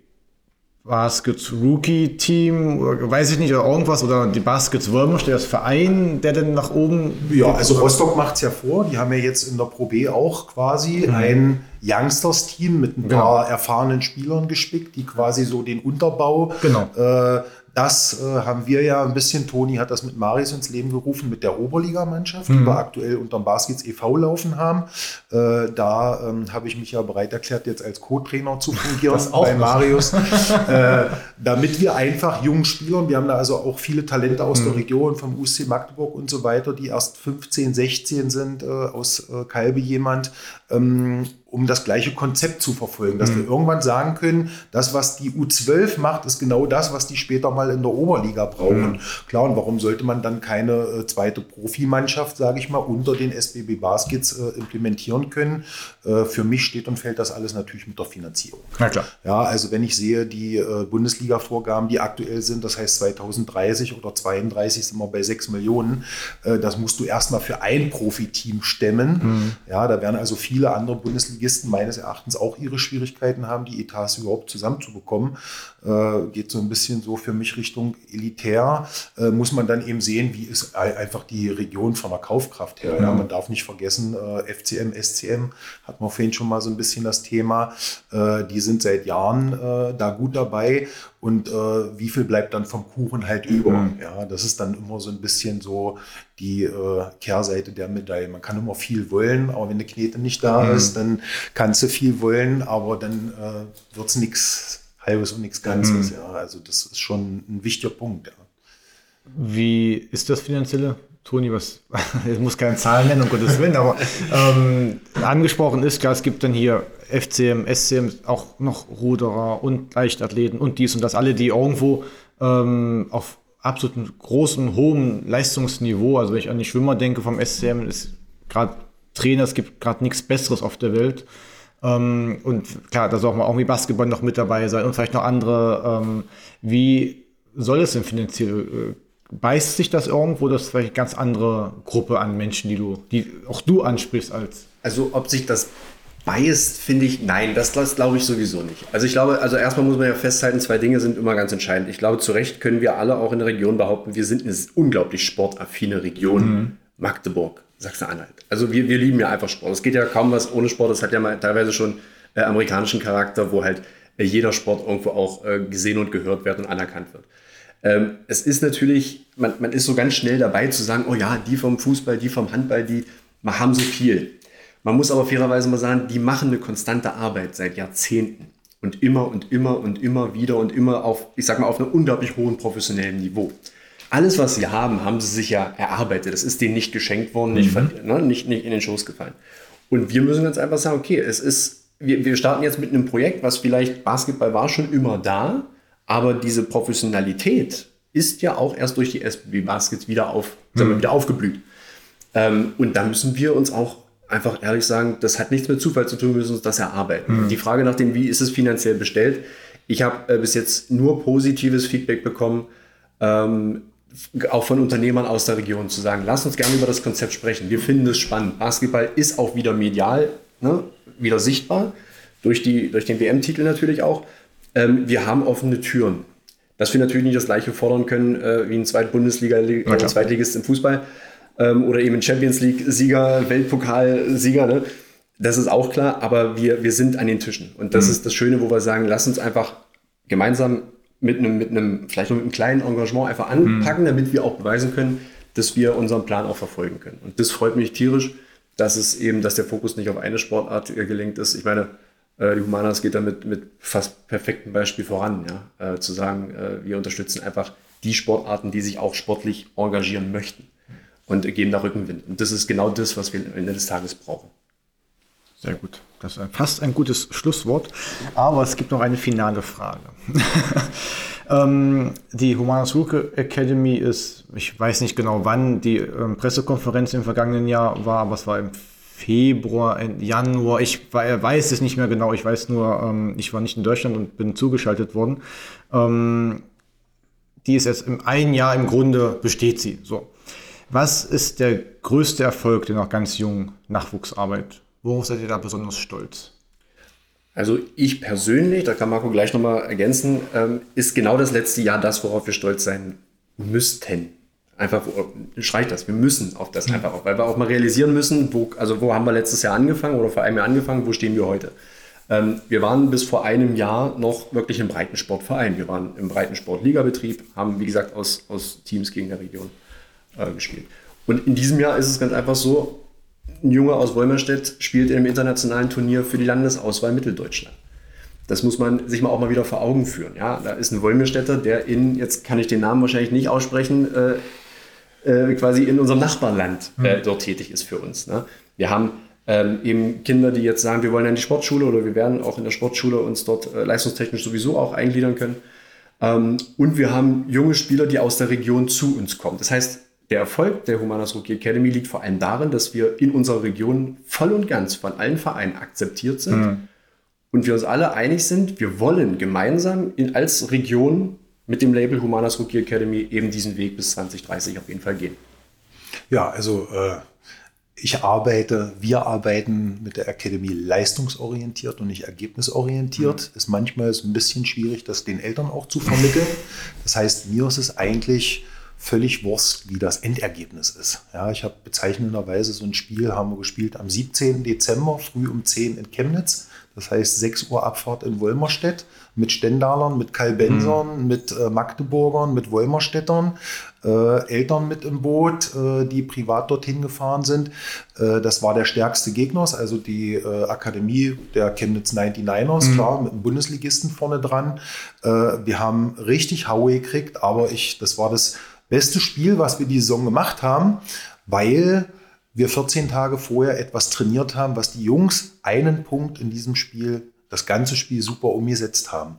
Baskets Rookie Team, weiß ich nicht, oder irgendwas, oder die Baskets Würmers, der Verein, der denn nach oben. Ja, also Rostock macht es ja vor. Die haben ja jetzt in der Pro B auch quasi ein Youngsters-Team mit ein paar erfahrenen Spielern gespickt, die quasi so den Unterbau. Genau. Äh, das äh, haben wir ja ein bisschen, Toni hat das mit Marius ins Leben gerufen, mit der Oberligamannschaft, die wir aktuell unterm Baskets e.V. laufen haben. Äh, da ähm, habe ich mich ja bereit erklärt, jetzt als Co-Trainer zu fungieren bei. Marius, äh, damit wir einfach jungen Spielern, wir haben da also auch viele Talente aus der Region, vom USC Magdeburg und so weiter, die erst 15, 16 sind, äh, aus äh, Kalbe jemand, ähm, um das gleiche Konzept zu verfolgen, dass wir irgendwann sagen können, das, was die U12 macht, ist genau das, was die später mal in der Oberliga brauchen. Klar, und warum sollte man dann keine äh, zweite Profimannschaft, sage ich mal, unter den SBB Baskets äh, implementieren können? Äh, für mich steht und fällt das alles natürlich mit der Finanzierung. Na klar. Ja, also wenn ich sehe, die äh, Bundesliga-Vorgaben, die aktuell sind, das heißt 2030 oder 32 sind wir bei 6 Millionen, äh, das musst du erstmal für ein Profiteam stemmen. Ja, da werden also viele andere Bundesligisten meines Erachtens auch ihre Schwierigkeiten haben, die Etats überhaupt zusammenzubekommen. Äh, geht so ein bisschen so für mich Richtung elitär. Äh, muss man dann eben sehen, wie ist ei- einfach die Region von der Kaufkraft her. Ja, man darf nicht vergessen, äh, FCM, SCM, hatten wir vorhin schon mal so ein bisschen das Thema. Äh, die sind seit Jahren äh, da gut dabei. Und äh, wie viel bleibt dann vom Kuchen halt über? Ja, das ist dann immer so ein bisschen so die äh, Kehrseite der Medaille. Man kann immer viel wollen, aber wenn die Knete nicht da ist, dann kannst du viel wollen, aber dann äh, wird es nichts Halbes und nichts Ganzes. Ja, also das ist schon ein wichtiger Punkt. Ja. Wie ist das finanzielle? Toni, was, ich muss keine Zahlen nennen, um Gottes Willen, aber ähm, angesprochen ist, klar, es gibt dann hier FCM, SCM, auch noch Ruderer und Leichtathleten und dies und das, alle, die irgendwo ähm, auf absolut großem, hohem Leistungsniveau, also wenn ich an die Schwimmer denke vom SCM, ist gerade Trainer, es gibt gerade nichts Besseres auf der Welt. Ähm, und klar, da soll auch mal irgendwie Basketball noch mit dabei sein und vielleicht noch andere. Ähm, wie soll es denn finanziell? Äh, beißt sich das irgendwo? Das ist vielleicht eine ganz andere Gruppe an Menschen, die du, die auch du ansprichst als. Also ob sich das beißt, finde ich, nein, das, das glaube ich sowieso nicht. Also ich glaube, also erstmal muss man ja festhalten, zwei Dinge sind immer ganz entscheidend. Ich glaube, zu Recht können wir alle auch in der Region behaupten, wir sind eine unglaublich sportaffine Region. Magdeburg, Sachsen-Anhalt. Also wir, wir lieben ja einfach Sport. Es geht ja kaum was ohne Sport. Das hat ja mal teilweise schon äh, amerikanischen Charakter, wo halt äh, jeder Sport irgendwo auch äh, gesehen und gehört wird und anerkannt wird. Ähm, es ist natürlich, man, man ist so ganz schnell dabei zu sagen, oh ja, die vom Fußball, die vom Handball, die haben so viel. Man muss aber fairerweise mal sagen, die machen eine konstante Arbeit seit Jahrzehnten. Und immer und immer und immer wieder und immer auf, ich sag mal, auf einem unglaublich hohen professionellen Niveau. alles, was sie haben, haben sie sich ja erarbeitet. Das ist denen nicht geschenkt worden, nicht, mhm. ne, nicht, nicht in den Schoß gefallen. Und wir müssen ganz einfach sagen, okay, es ist, wir, wir starten jetzt mit einem Projekt, was vielleicht Basketball war schon immer da, aber diese Professionalität ist ja auch erst durch die SBB Baskets wieder, auf, mhm. sagen wir, wieder aufgeblüht. Ähm, und da müssen wir uns auch einfach ehrlich sagen, das hat nichts mit Zufall zu tun, wir müssen uns das erarbeiten. Mhm. Die Frage nach dem, wie ist es finanziell bestellt, ich habe äh, bis jetzt nur positives Feedback bekommen, ähm, auch von Unternehmern aus der Region zu sagen, lass uns gerne über das Konzept sprechen. Wir finden es spannend. Basketball ist auch wieder medial, ne, wieder sichtbar, durch, die, durch den WM-Titel natürlich auch. Ähm, wir haben offene Türen. Dass wir natürlich nicht das gleiche fordern können äh, wie ein Zweit-Bundesliga, äh, Zweitligist im Fußball ähm, oder eben Champions League-Sieger, Weltpokalsieger. Ne? Das ist auch klar, aber wir, wir sind an den Tischen. Und das mhm. ist das Schöne, wo wir sagen, lass uns einfach gemeinsam mit einem, mit einem, vielleicht mit einem kleinen Engagement einfach anpacken, mhm. damit wir auch beweisen können, dass wir unseren Plan auch verfolgen können. Und das freut mich tierisch, dass es eben, dass der Fokus nicht auf eine Sportart gelenkt ist. Ich meine, äh, die Humanas geht damit mit fast perfektem Beispiel voran, ja, äh, zu sagen, äh, wir unterstützen einfach die Sportarten, die sich auch sportlich engagieren möchten und geben da Rückenwind. Und das ist genau das, was wir am Ende des Tages brauchen. Sehr gut. Das ist fast ein gutes Schlusswort. Aber es gibt noch eine finale Frage. ähm, die Humanas Rookie Academy ist, ich weiß nicht genau wann die ähm, Pressekonferenz im vergangenen Jahr war, aber es war im Februar, Januar. Ich weiß es nicht mehr genau. Ich weiß nur, ähm, ich war nicht in Deutschland und bin zugeschaltet worden. Ähm, die ist jetzt im ein Jahr im Grunde besteht sie. So. Was ist der größte Erfolg der noch ganz jungen Nachwuchsarbeit Worauf seid ihr da besonders stolz? Also ich persönlich, da kann Marco gleich nochmal ergänzen, ähm, ist genau das letzte Jahr das, worauf wir stolz sein müssten. Einfach, schreit das, wir müssen auf das mhm. einfach auch, weil wir auch mal realisieren müssen, wo, also wo haben wir letztes Jahr angefangen oder vor einem Jahr angefangen, wo stehen wir heute. Ähm, wir waren bis vor einem Jahr noch wirklich im Breitensportverein. Wir waren im Breitensport-Ligabetrieb, haben wie gesagt aus, aus Teams gegen der Region äh, gespielt. Und in diesem Jahr ist es ganz einfach so, ein Junge aus Wolmerstedt spielt in einem internationalen Turnier für die Landesauswahl Mitteldeutschland. Das muss man sich mal auch mal wieder vor Augen führen. Ja, da ist ein Wolmerstädter, der in, jetzt kann ich den Namen wahrscheinlich nicht aussprechen, äh, äh, quasi in unserem Nachbarland äh, mhm. dort tätig ist für uns. Ne? Wir haben ähm, eben Kinder, die jetzt sagen, wir wollen in die Sportschule oder wir werden auch in der Sportschule uns dort äh, leistungstechnisch sowieso auch eingliedern können. Ähm, und wir haben junge Spieler, die aus der Region zu uns kommen. Das heißt, der Erfolg der Humanas Rookie Academy liegt vor allem darin, dass wir in unserer Region voll und ganz von allen Vereinen akzeptiert sind mhm. und wir uns alle einig sind, wir wollen gemeinsam in, als Region mit dem Label Humanas Rookie Academy eben diesen Weg bis 2030 auf jeden Fall gehen. Ja, also äh, ich arbeite, wir arbeiten mit der Academy leistungsorientiert und nicht ergebnisorientiert. Mhm. Ist manchmal so ein bisschen schwierig, das den Eltern auch zu vermitteln. Das heißt, mir ist es eigentlich völlig Wurst, wie das Endergebnis ist. Ja, ich habe bezeichnenderweise so ein Spiel, haben wir gespielt am 17. Dezember, früh um 10 in Chemnitz. Das heißt 6 Uhr Abfahrt in Wolmerstedt mit Stendalern, mit Kalbensern, mhm. mit äh, Magdeburgern, mit Wolmerstädtern, äh, Eltern mit im Boot, äh, die privat dorthin gefahren sind. Äh, das war der stärkste Gegner, also die äh, Akademie der Chemnitz 99ers, mhm. klar, mit einem Bundesligisten vorne dran. Äh, wir haben richtig Haue gekriegt, aber ich, das war das beste Spiel, was wir die Saison gemacht haben, weil wir 14 Tage vorher etwas trainiert haben, was die Jungs einen Punkt in diesem Spiel das ganze Spiel super umgesetzt haben.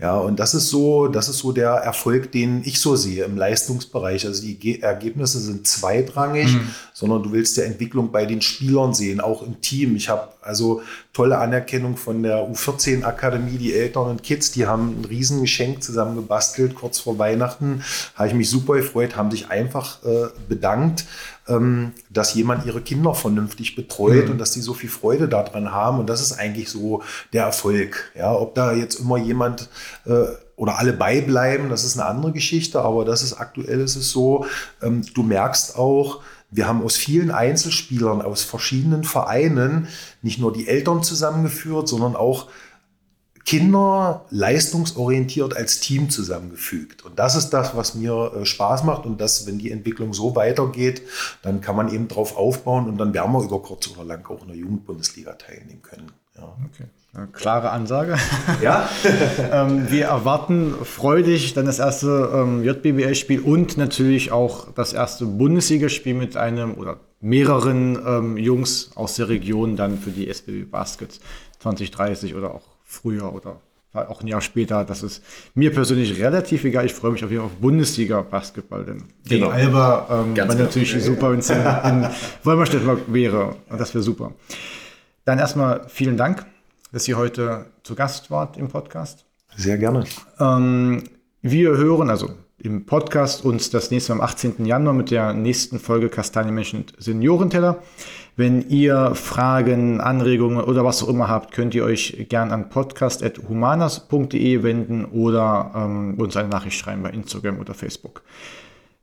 Ja, und das ist so, das ist so der Erfolg, den ich so sehe im Leistungsbereich. Also die Ergebnisse sind zweitrangig, mhm. sondern du willst die Entwicklung bei den Spielern sehen, auch im Team. Ich habe also tolle Anerkennung von der U14 Akademie, die Eltern und Kids, die haben ein Riesengeschenk zusammen gebastelt, kurz vor Weihnachten. Habe ich mich super gefreut, haben sich einfach äh, bedankt ähm, dass jemand ihre Kinder vernünftig betreut mhm. und dass sie so viel Freude daran haben. Und das ist eigentlich so der Erfolg. Ja, ob da jetzt immer jemand äh, oder alle beibleiben, das ist eine andere Geschichte, aber das ist aktuell ist es so, ähm, du merkst auch, wir haben aus vielen Einzelspielern aus verschiedenen Vereinen nicht nur die Eltern zusammengeführt, sondern auch Kinder leistungsorientiert als Team zusammengefügt. Und das ist das, was mir äh, Spaß macht. Und das, wenn die Entwicklung so weitergeht, dann kann man eben drauf aufbauen und dann werden wir über kurz oder lang auch in der Jugendbundesliga teilnehmen können. Okay. Eine klare Ansage. Ja? ähm, wir erwarten freudig dann das erste ähm, JBBL-Spiel und natürlich auch das erste Bundesligaspiel mit einem oder mehreren ähm, Jungs aus der Region dann für die SBB Baskets 2030 oder auch früher oder auch ein Jahr später. Das ist mir persönlich relativ egal. Ich freue mich auf jeden Fall auf Bundesliga-Basketball, denn gegen Genau. Alba ähm, wäre genau. natürlich super, wenn es in, in Wolmerstedt wäre. Und das wäre super. Dann erstmal vielen Dank, dass ihr heute zu Gast wart im Podcast. Sehr gerne. Ähm, wir hören also im Podcast uns das nächste Mal am 18. Januar mit der nächsten Folge Kastanienmenschen Seniorenteller. Wenn ihr Fragen, Anregungen oder was auch immer habt, könnt ihr euch gern an podcast.humanas.de wenden oder ähm, uns eine Nachricht schreiben bei Instagram oder Facebook.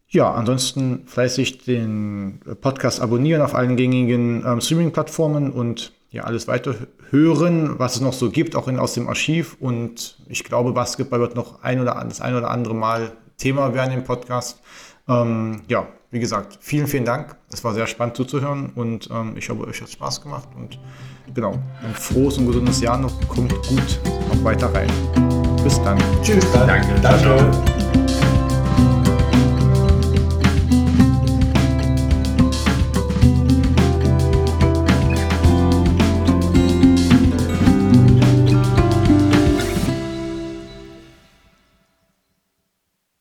Ja, ansonsten fleißig den Podcast abonnieren auf allen gängigen ähm, Streaming-Plattformen und ja, alles weiter hören, was es noch so gibt, auch in, aus dem Archiv. Und ich glaube, Basketball wird noch ein oder das ein oder andere Mal Thema werden im Podcast. Ähm, ja, wie gesagt, vielen, vielen Dank. Es war sehr spannend zuzuhören und ähm, ich hoffe, euch hat Spaß gemacht. Und genau, ein frohes und gesundes Jahr noch. Kommt gut noch weiter rein. Bis dann. Tschüss. Dann. Danke. Danke.